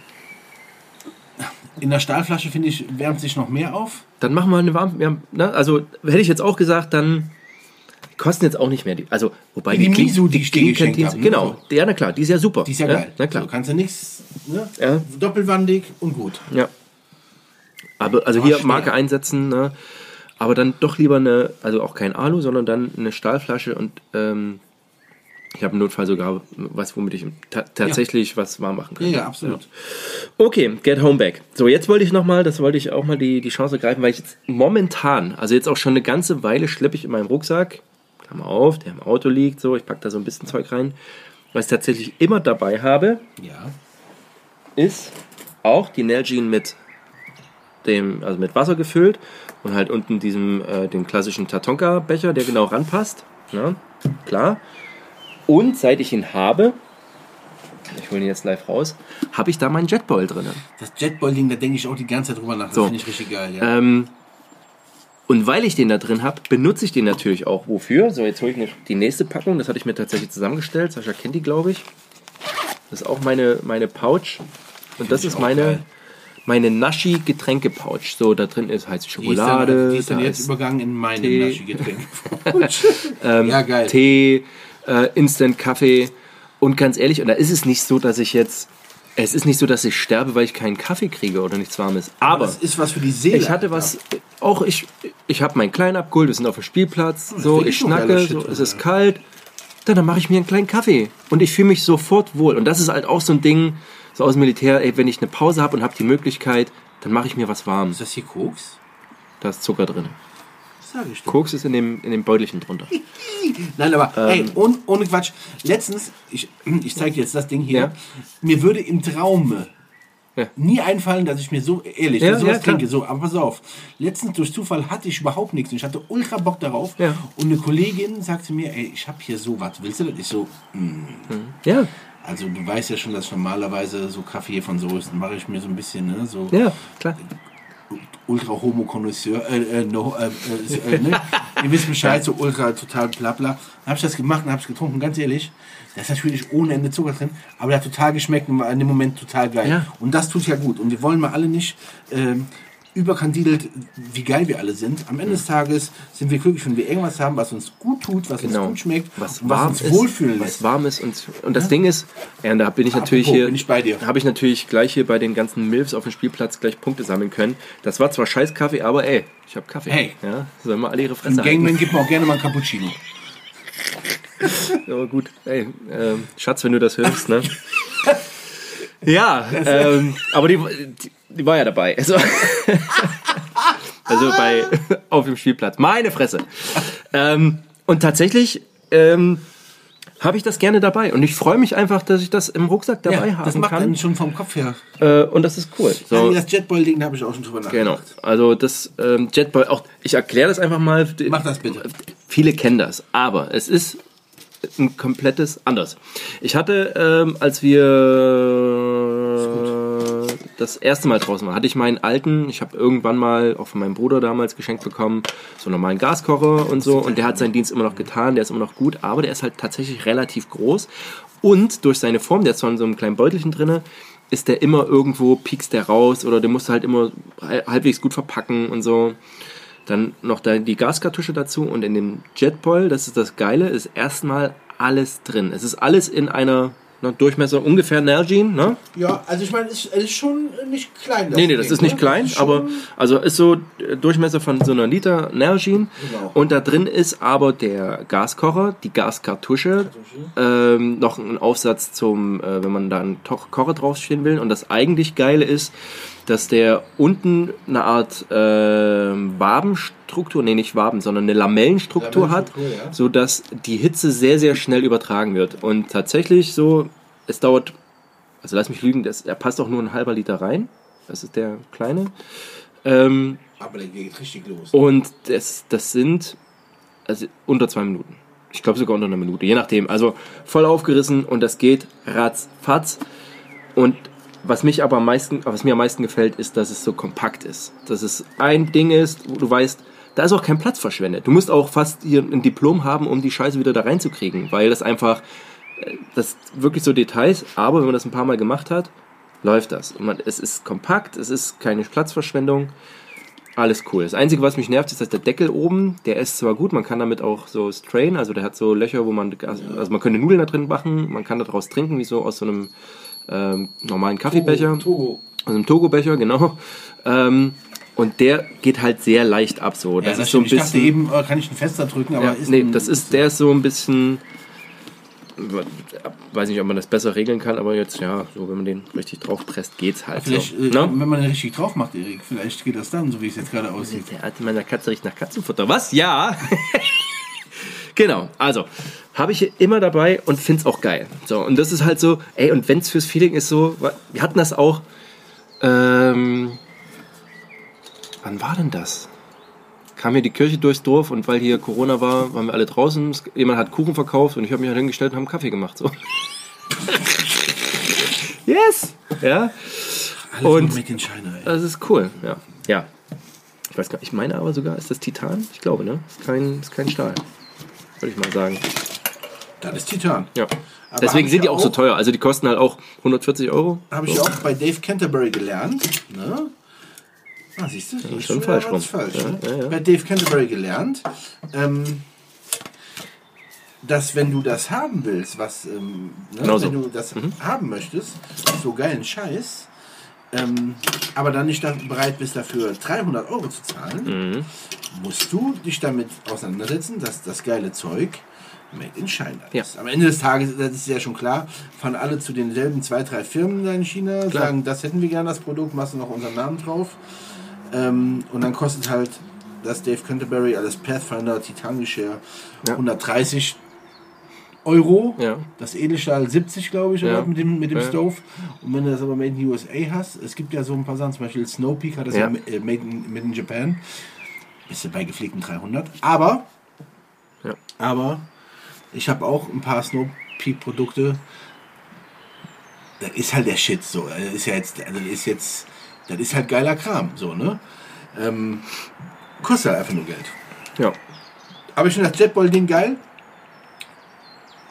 B: in der Stahlflasche, finde ich, wärmt sich noch mehr auf.
A: Dann machen wir eine warme. Ne? Also hätte ich jetzt auch gesagt, dann kosten jetzt auch nicht mehr. Die, also wobei
B: Die
A: Clean-
B: Miso, die ich dir geschenkt ne?
A: Genau, ja, na klar, die ist ja super.
B: Die ist ja
A: ne?
B: geil.
A: Na klar.
B: So, kannst du nichts, ne?
A: Ja.
B: Doppelwandig und gut.
A: Ja. Aber also
B: Aber
A: hier
B: schwer.
A: Marke einsetzen, ne? aber dann doch lieber eine, also auch kein Alu, sondern dann eine Stahlflasche und ähm, ich habe im Notfall sogar was, womit ich ta tatsächlich was warm machen kann.
B: Ja, ja, absolut.
A: Okay, get home back. So, jetzt wollte ich nochmal, das wollte ich auch mal die, die Chance greifen, weil ich jetzt momentan, also jetzt auch schon eine ganze Weile schleppe ich in meinem Rucksack, Klammer auf, der im Auto liegt, so, ich packe da so ein bisschen Zeug rein, was ich tatsächlich immer dabei habe,
B: Ja.
A: ist auch die Nalgene mit dem, also mit Wasser gefüllt und halt unten diesem, äh, den klassischen Tatonka-Becher, der genau ranpasst. Ne? Klar. Und seit ich ihn habe, ich hole ihn jetzt live raus, habe ich da meinen Jetboil drin.
B: Das Jetboil-Ding, da denke ich auch die ganze Zeit drüber nach. Das
A: So.
B: finde ich richtig geil, ja.
A: Ähm, und weil ich den da drin habe, benutze ich den natürlich auch. Wofür? So, jetzt hole ich noch die nächste Packung. Das hatte ich mir tatsächlich zusammengestellt. Sascha kennt die, glaube ich. Das ist auch meine, meine Pouch. Und das ist
B: auch
A: meine,
B: geil.
A: meine Naschi-Getränke-Pouch. So, da drin ist heiße
B: die ist
A: Schokolade,
B: dann, die ist dann
A: da
B: jetzt
A: ist
B: übergangen in meine
A: Tee.
B: Naschi-Getränk. ja, geil.
A: Tee, äh, Instant-Kaffee. Und ganz ehrlich, und da ist es nicht so, dass ich jetzt. Es ist nicht so, dass ich sterbe, weil ich keinen Kaffee kriege oder nichts Warmes. Aber
B: Das ist was für die Seele.
A: ich hatte was, auch ich, ich habe meinen Kleinen abgeholt, wir sind auf dem Spielplatz, so,
B: wirklich
A: ich
B: so geiler
A: schnacke,
B: Shit
A: so, es ist kalt, dann, dann mache ich mir einen kleinen Kaffee und ich fühle mich sofort wohl. Und das ist halt auch so ein Ding, so aus dem Militär, ey, wenn ich eine Pause habe und habe die Möglichkeit, dann mache ich mir was warm.
B: Ist das hier Koks?
A: Da ist Zucker drin.
B: Doch.
A: Koks ist in dem, in dem Beutelchen drunter.
B: Nein, aber
A: Ähm.
B: ey, ohne, ohne Quatsch. Letztens, ich, ich zeige dir jetzt das Ding hier.
A: Ja.
B: Mir würde im Traume
A: Ja.
B: nie einfallen, dass ich mir so, ehrlich,
A: Ja,
B: sowas
A: ja,
B: trinke. So, aber pass auf. Letztens durch Zufall hatte ich überhaupt nichts. und Ich hatte ultra Bock darauf.
A: Ja.
B: Und eine Kollegin sagte mir, ey, ich habe hier sowas. Willst du das? Ich so,
A: Ja,
B: Also du weißt ja schon, dass ich normalerweise so Kaffee von so ist, mache ich mir so ein bisschen, ne, so
A: Ja, klar.
B: Ultra homo connoisseur äh, äh, no, äh, äh, äh, ne? ihr wisst Bescheid, so ultra total bla bla. Dann habe ich das gemacht und habe es getrunken, ganz ehrlich. Da ist natürlich ohne Ende Zucker drin, aber der hat total geschmeckt und war in dem Moment total geil.
A: Ja.
B: Und das tut ja gut. Und wir wollen mal alle nicht ähm, überkandidelt, wie geil wir alle sind. Am Ende des Tages sind wir glücklich, wenn wir irgendwas haben, was uns gut tut, was
A: Genau.
B: uns gut schmeckt,
A: Was
B: und
A: warm
B: was uns
A: ist,
B: wohlfühlen
A: was
B: lässt.
A: warm ist und, und das Ding ist, ja, und da bin ich natürlich
B: Apropos,
A: hier,
B: bin ich bei dir.
A: habe ich natürlich gleich hier bei den ganzen Milfs auf dem Spielplatz gleich Punkte sammeln können. Das war zwar scheiß Kaffee, aber ey, ich habe Kaffee.
B: Hey.
A: Ja, sollen wir alle ihre
B: Im
A: Fresse halten.
B: Gangman gibt man auch gerne mal ein Cappuccino.
A: Aber gut, ey, ähm, Schatz, wenn du das hörst, ne? ja, ähm, aber die, die, die war ja dabei. Also, also bei auf dem Spielplatz. Meine Fresse. Ähm, und tatsächlich ähm, habe ich das gerne dabei. Und ich freue mich einfach, dass ich das im Rucksack dabei
B: Ja,
A: haben
B: das macht
A: kann.
B: einen schon vom Kopf her.
A: Äh, und das ist cool.
B: So. Das Jetboil-Ding, da habe ich auch schon drüber
A: genau.
B: nachgedacht.
A: Also das ähm, Jetboil, auch ich erkläre das einfach mal.
B: Mach das bitte.
A: Viele kennen das, aber es ist ein komplettes anders. Ich hatte, ähm, als wir das erste Mal draußen waren, hatte ich meinen alten, ich habe irgendwann mal auch von meinem Bruder damals geschenkt bekommen, so einen normalen Gaskocher und so und der hat seinen Dienst immer noch getan, der ist immer noch gut, aber der ist halt tatsächlich relativ groß und durch seine Form, der ist zwar in so einem kleinen Beutelchen drinne, ist der immer irgendwo, piekst der raus oder der musst du halt immer halbwegs gut verpacken und so. Dann noch die Gaskartusche dazu und in dem Jetboil, das ist das Geile, ist erstmal alles drin. Es ist alles in einer na, Durchmesser ungefähr Nalgene, ne?
B: Ja, also ich meine, es ist schon nicht klein.
A: Nee, nee, das
B: Ding,
A: ist nicht
B: ne?
A: klein,
B: Schon-
A: aber also ist so äh, Durchmesser von so einer Liter Nalgene
B: Genau.
A: und da drin ist aber der Gaskocher, die Gaskartusche, ähm, noch ein Aufsatz zum, äh, wenn man da einen Kocher draufstehen will und das eigentlich Geile ist, dass der unten eine Art ähm, Wabenstruktur, nee, nicht Waben, sondern eine Lamellenstruktur hat,
B: ja.
A: so dass die Hitze sehr, sehr schnell übertragen wird. Und tatsächlich so, es dauert, also lass mich lügen, das, er passt auch nur ein halber Liter rein. Das ist der kleine. Ähm,
B: Aber der geht richtig los.
A: und das, das sind also unter zwei Minuten. Ich glaube sogar unter einer Minute, je nachdem. Also voll aufgerissen und das geht ratzfatz. Und was mich aber am meisten, was mir am meisten gefällt, ist, dass es so kompakt ist. Dass es ein Ding ist, wo du weißt, da ist auch kein Platz verschwendet. Du musst auch fast hier ein Diplom haben, um die Scheiße wieder da reinzukriegen, weil das einfach, äh, das wirklich so Details, aber wenn man das ein paar Mal gemacht hat, läuft das. Und man, es ist kompakt, es ist keine Platzverschwendung. Alles cool. Das Einzige, was mich nervt, ist, dass der Deckel oben, der ist zwar gut, man kann damit auch so strain, also der hat so Löcher, wo man, also man könnte Nudeln da drin machen, man kann daraus trinken, wie so aus so einem ähm, normalen Kaffeebecher,
B: Togo.
A: aus einem Togo-Becher, genau. Ähm, und der geht halt sehr leicht ab, so.
B: Ja,
A: Das
B: das
A: ist so ein
B: stimmt. Ich dachte
A: bisschen.
B: eben, äh, kann ich einen fester drücken, aber
A: Ja,
B: ist
A: nee,
B: ein-
A: das ist, der ist so ein bisschen. Weiß nicht, ob man das besser regeln kann, aber jetzt, ja, so, wenn man den richtig drauf presst, geht's halt
B: Vielleicht,
A: so.
B: äh,
A: Ne?
B: wenn man den richtig drauf macht, Erik, vielleicht geht das dann, so wie es jetzt gerade aussieht.
A: Der alte meiner Katze riecht nach Katzenfutter. Was? Ja. genau. Also, habe ich hier immer dabei und finde es auch geil. So, und das ist halt so, ey, und wenn es fürs Feeling ist so, wir hatten das auch, ähm, wann war denn das? Kam hier die Kirche durchs Dorf und weil hier Corona war, waren wir alle draußen. Jemand hat Kuchen verkauft und ich habe mich halt hingestellt und habe einen Kaffee gemacht. So. yes! Ja.
B: Alles
A: Und-
B: mit den China, ey.
A: Das ist cool, ja. Ja. Ich weiß gar nicht, ich meine aber sogar, ist das Titan? Ich glaube, ne? Ist kein, ist kein Stahl. Würde ich mal sagen.
B: Das ist Titan.
A: Ja.
B: Aber
A: Deswegen sind die auch so
B: auch-
A: teuer. Also die kosten halt auch 140 Euro.
B: Habe ich
A: so.
B: auch bei Dave Canterbury gelernt. Ne? Ah, siehst du?
A: Ist schon falsch rum.
B: falsch
A: Ja,
B: ne?
A: ja, ja.
B: Bei Dave Canterbury gelernt, ähm, dass wenn du das haben willst, was, ähm, ne,
A: Genau so.
B: wenn du das
A: Mhm.
B: haben möchtest, so geilen Scheiß, ähm, aber dann nicht bereit bist dafür 300 Euro zu zahlen,
A: Mhm.
B: musst du dich damit auseinandersetzen, dass das geile Zeug made in China
A: Ja.
B: ist. Am Ende des Tages, das ist ja schon klar, fahren alle zu denselben zwei, drei Firmen da in China,
A: Klar.
B: sagen, das hätten wir gerne, das Produkt, machst du noch unseren Namen drauf. Ähm, und dann kostet halt das Dave Canterbury alles Pathfinder Titangeschirr
A: Ja.
B: 130 Euro.
A: Ja.
B: Das Edelstahl 70, glaube ich,
A: Ja.
B: mit dem, mit dem
A: Ja.
B: Stove. Und wenn du das aber made in USA hast, es gibt ja so ein paar Sachen, zum Beispiel Snowpeak hat das ja,
A: Ja.
B: äh, made, in, made in Japan. Bist du bei gepflegten 300. Aber, aber ich habe auch ein paar Snowpeak-Produkte. das ist halt der Shit so. Das ist ja jetzt, also das ist jetzt, das ist halt geiler Kram, so, ne? Ähm, kostet halt einfach nur Geld.
A: Ja.
B: Aber ich finde das Jetboil-Ding geil.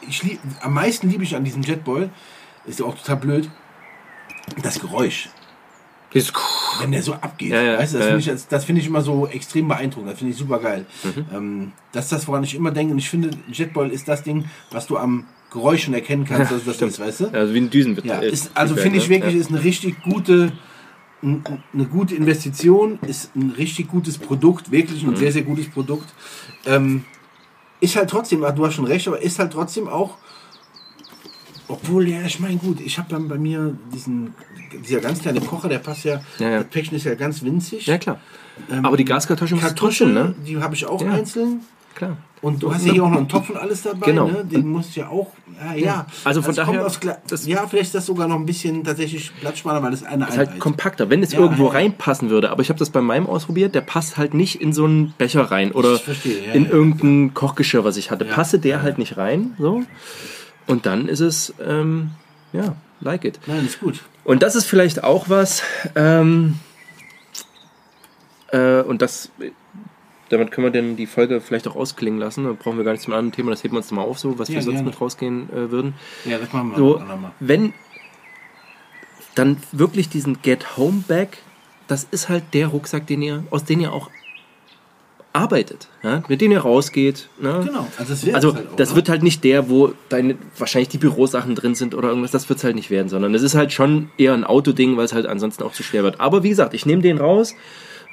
B: Ich lieb, am meisten liebe ich an diesem Jetboil, ist ja auch total blöd, das Geräusch.
A: Dieses
B: Wenn der so abgeht.
A: Ja, ja,
B: weißt du, das
A: ja,
B: finde ich, das, das finde ich immer so extrem beeindruckend. Das finde ich super geil.
A: Mhm.
B: Ähm, das ist das, woran ich immer denke. Und ich finde, Jetboil ist das Ding, was du am Geräusch schon erkennen kannst, dass das ist, weißt du?
A: Also wie ein Düsen
B: Ja, ist, also finde ich wirklich, ist eine richtig gute, eine gute Investition, ist ein richtig gutes Produkt, wirklich
A: Mhm.
B: ein sehr, sehr gutes Produkt. Ähm, ist halt trotzdem, du hast schon recht, aber ist halt trotzdem auch, obwohl, ja, ich meine, gut, ich habe dann bei mir diesen, dieser ganz kleine Kocher, der passt ja,
A: Ja, ja.
B: das Päckchen ist ja ganz winzig.
A: Ja, klar. Aber die Gaskartusche muss
B: Kartoffeln,
A: trotzdem, ne?
B: die habe ich auch
A: Ja.
B: einzeln.
A: Klar.
B: Und du hast ja hier auch noch einen Topf und alles dabei,
A: Genau.
B: ne? Den musst du ja auch, ja, ja.
A: Also von
B: Das kommt
A: daher,
B: Gla-
A: das-
B: ja, vielleicht ist das sogar noch ein bisschen tatsächlich platzsparender, weil das eine
A: ist halt kompakter. Wenn es
B: Ja,
A: irgendwo
B: ja.
A: reinpassen würde, aber ich habe das bei meinem ausprobiert, der passt halt nicht in so einen Becher rein oder
B: verstehe, ja,
A: in
B: ja.
A: irgendein Kochgeschirr, was ich hatte.
B: Ja.
A: Passe der halt nicht rein, so. Und dann ist es, ähm, ja, like it.
B: Nein, ist gut.
A: Und das ist vielleicht auch was, ähm, äh, und das, damit können wir denn die Folge vielleicht auch ausklingen lassen. Da brauchen wir gar nicht zum anderen Thema, das heben wir uns mal auf, so, was
B: Ja,
A: wir sonst
B: gerne.
A: mit rausgehen äh, würden.
B: Ja, das machen wir
A: So,
B: andermal.
A: wenn dann wirklich diesen Get Home Bag, das ist halt der Rucksack, den ihr, aus dem ihr auch arbeitet, ja? mit dem ihr rausgeht. Ne?
B: Genau, also das wird
A: Also
B: halt auch,
A: das
B: ne?
A: wird halt nicht der, wo deine wahrscheinlich die Bürosachen drin sind oder irgendwas, das wird es halt nicht werden, sondern es ist halt schon eher ein Autoding, weil es halt ansonsten auch zu schwer wird. Aber wie gesagt, ich nehme den raus,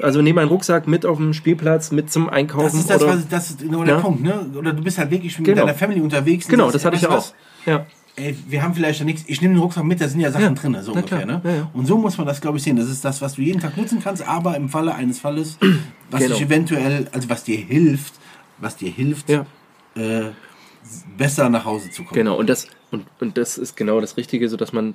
A: also nehme einen Rucksack mit auf den Spielplatz, mit zum Einkaufen.
B: Das ist das,
A: oder,
B: was, das ist genau der
A: Ja.
B: Punkt, ne? Oder du bist halt wirklich mit
A: Genau.
B: deiner Family unterwegs.
A: genau,
B: sagst,
A: das hatte ich ja auch. Ja.
B: Ey, wir haben vielleicht ja nichts. Ich nehme den Rucksack mit, da sind ja Sachen
A: Ja.
B: drin, so ungefähr, ne?
A: Ja, ja.
B: Und so muss man das, glaube ich, sehen. Das ist das, was du jeden Tag nutzen kannst, aber im Falle eines Falles, was
A: Genau.
B: dich eventuell, also was dir hilft, was dir hilft, äh, besser nach Hause zu kommen.
A: Genau, und das, und, und das ist genau das Richtige, so dass man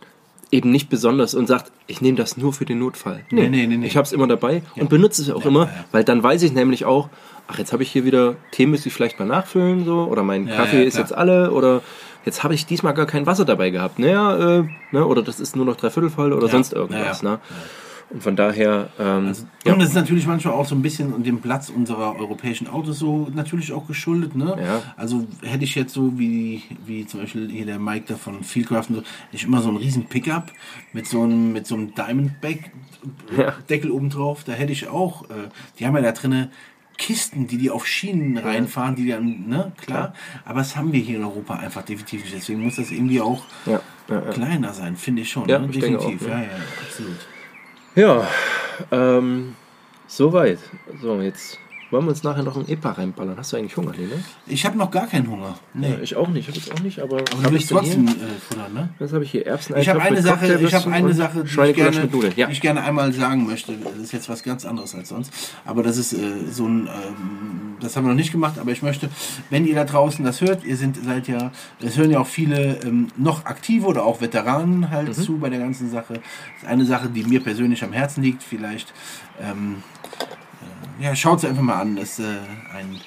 A: eben nicht besonders und sagt, ich nehme das nur für den Notfall.
B: Nee, nee, nee, nee.
A: Ich habe es immer dabei und benutze es auch immer,
B: ja, ja.
A: weil dann weiß ich nämlich auch, ach, jetzt habe ich hier wieder Tee, müsste ich vielleicht mal nachfüllen, so, oder mein
B: Ja,
A: Kaffee
B: ja,
A: ist jetzt alle, oder jetzt habe ich diesmal gar kein Wasser dabei gehabt. Naja, äh, ne, oder das ist nur noch dreiviertel voll oder
B: Ja,
A: sonst
B: ja,
A: irgendwas.
B: ja.
A: Ne? Und von daher, ähm, ja.
B: Und das ist natürlich manchmal auch so ein bisschen dem Platz unserer europäischen Autos so natürlich auch geschuldet. Ne?
A: Ja.
B: Also hätte ich jetzt so wie, wie zum Beispiel hier der Mike da von Fieldcraft und so, hätte ich immer so einen riesen Pickup mit so einem, mit so einem Diamondback
A: Ja.
B: Deckel oben drauf. Da hätte ich auch, äh, die haben ja da drinne Kisten, die die auf Schienen reinfahren, die dann, ne, klar. Aber das haben wir hier in Europa einfach definitiv nicht. Deswegen muss das irgendwie auch
A: Ja, ja, ja.
B: kleiner sein, finde ich schon.
A: Ja,
B: ne?
A: ich
B: definitiv.
A: auch,
B: ja,
A: ja.
B: ja, absolut.
A: Ja, ähm, soweit. So, jetzt wollen wir uns nachher noch ein EPA reinballern. Hast du eigentlich Hunger, nee, ne?
B: Ich habe noch gar keinen Hunger. Nee.
A: Ja, ich auch nicht. Ich habe jetzt auch nicht, aber,
B: Aber du willst
A: ich
B: trotzdem
A: hier?
B: äh, futtern, ne?
A: Was habe ich hier? Erbsen,
B: Ich habe eine Sache, ich habe eine Sache, die ich, gerne.
A: Ja.
B: die ich gerne einmal sagen möchte. Das ist jetzt was ganz anderes als sonst. Aber das ist äh, so ein, ähm, das haben wir noch nicht gemacht, aber ich möchte, wenn ihr da draußen das hört, ihr sind, seid ja, das hören ja auch viele ähm, noch aktive oder auch Veteranen halt
A: Mhm.
B: zu bei der ganzen Sache. Das ist eine Sache, die mir persönlich am Herzen liegt. Vielleicht, ähm, äh, ja, schaut es einfach mal an. Das ist äh, ein,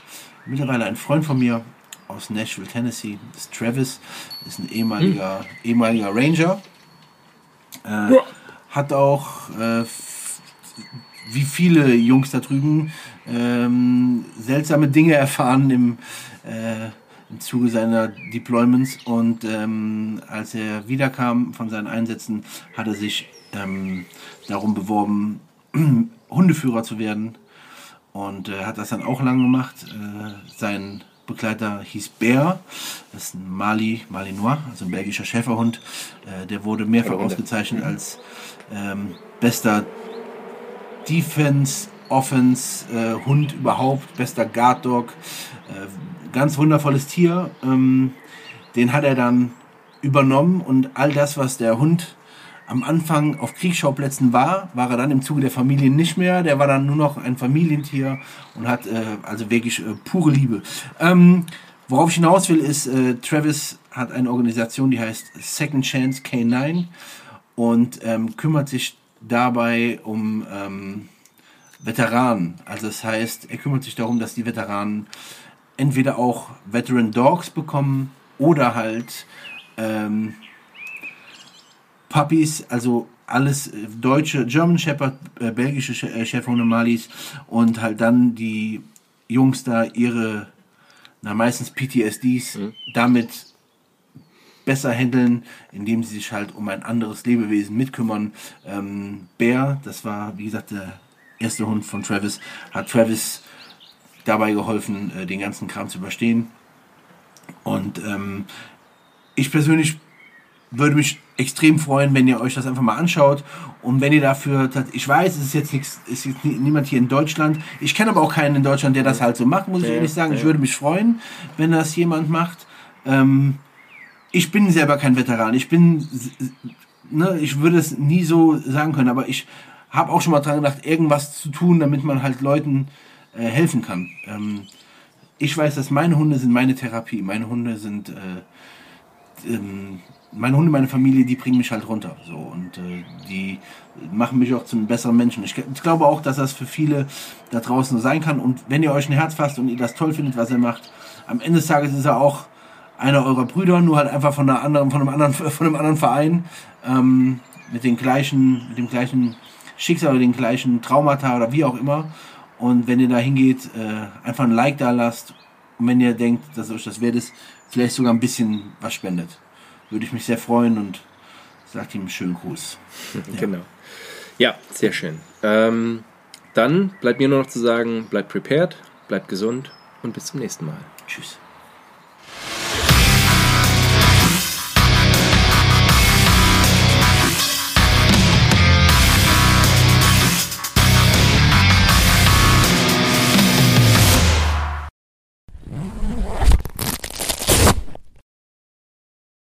B: mittlerweile ein Freund von mir aus Nashville, Tennessee, das ist Travis, ist ein ehemaliger, ehemaliger Ranger. Äh, hat auch, äh, wie viele Jungs da drüben, ähm, seltsame Dinge erfahren im, äh, im Zuge seiner Deployments. Und ähm, als er wiederkam von seinen Einsätzen, hat er sich ähm, darum beworben, Hundeführer zu werden. Und äh, hat das dann auch lang gemacht. Äh, sein Begleiter hieß Bär. Das ist ein Mali, Malinois, also ein belgischer Schäferhund. Äh, der wurde mehrfach
A: Hunde.
B: ausgezeichnet als ähm, bester Defense, Offense, äh, Hund überhaupt, bester Guard Dog. Äh, ganz wundervolles Tier. Ähm, den hat er dann übernommen und all das, was der Hund am Anfang auf Kriegsschauplätzen war, war er dann im Zuge der Familie nicht mehr. Der war dann nur noch ein Familientier und hat äh, also wirklich äh, pure Liebe. Ähm, worauf ich hinaus will, ist, äh, Travis hat eine Organisation, die heißt Second Chance K9 und ähm, kümmert sich dabei um ähm, Veteranen. Also das heißt, er kümmert sich darum, dass die Veteranen entweder auch Veteran Dogs bekommen oder halt ähm, Puppies, also alles äh, deutsche, German Shepherd, äh, belgische Sch äh, Schäferhunde Malis und halt dann die Jungs da ihre, na meistens PTSDs damit besser handeln, indem sie sich halt um ein anderes Lebewesen mitkümmern. Ähm, Bär, das war wie gesagt der erste Hund von Travis, hat Travis dabei geholfen, äh, den ganzen Kram zu überstehen. Und ähm, ich persönlich würde mich extrem freuen, wenn ihr euch das einfach mal anschaut und wenn ihr dafür, ich weiß, es ist jetzt nichts, ist jetzt nie- niemand hier in Deutschland. Ich kenne aber auch keinen in Deutschland, der das halt so macht, muss ich ehrlich sagen. Ich würde mich freuen, wenn das jemand macht. Ähm, ich bin selber kein Veteran. Ich bin, ne, ich würde es nie so sagen können, aber ich habe auch schon mal dran gedacht, irgendwas zu tun, damit man halt Leuten äh, helfen kann. Ähm, ich weiß, dass meine Hunde sind meine Therapie. Meine Hunde sind äh, ähm, meine Hunde, meine Familie, die bringen mich halt runter. So und äh, die machen mich auch zum besseren Menschen. Ich, ich glaube auch, dass das für viele da draußen so sein kann. Und wenn ihr euch ein Herz fasst und ihr das toll findet, was er macht, am Ende des Tages ist er auch einer eurer Brüder, nur halt einfach von einer anderen, von einem anderen, von einem anderen Verein ähm, mit den gleichen, mit dem gleichen Schicksal oder den gleichen Traumata oder wie auch immer. Und wenn ihr da hingeht, äh, einfach ein Like da lasst und wenn ihr denkt, dass euch das wert ist, vielleicht sogar ein bisschen was spendet, würde ich mich sehr freuen und sagt ihm einen schönen Gruß.
A: Genau. Ja, sehr schön. Ähm, dann bleibt mir nur noch zu sagen, bleibt prepared, bleibt gesund und bis zum nächsten Mal.
B: Tschüss.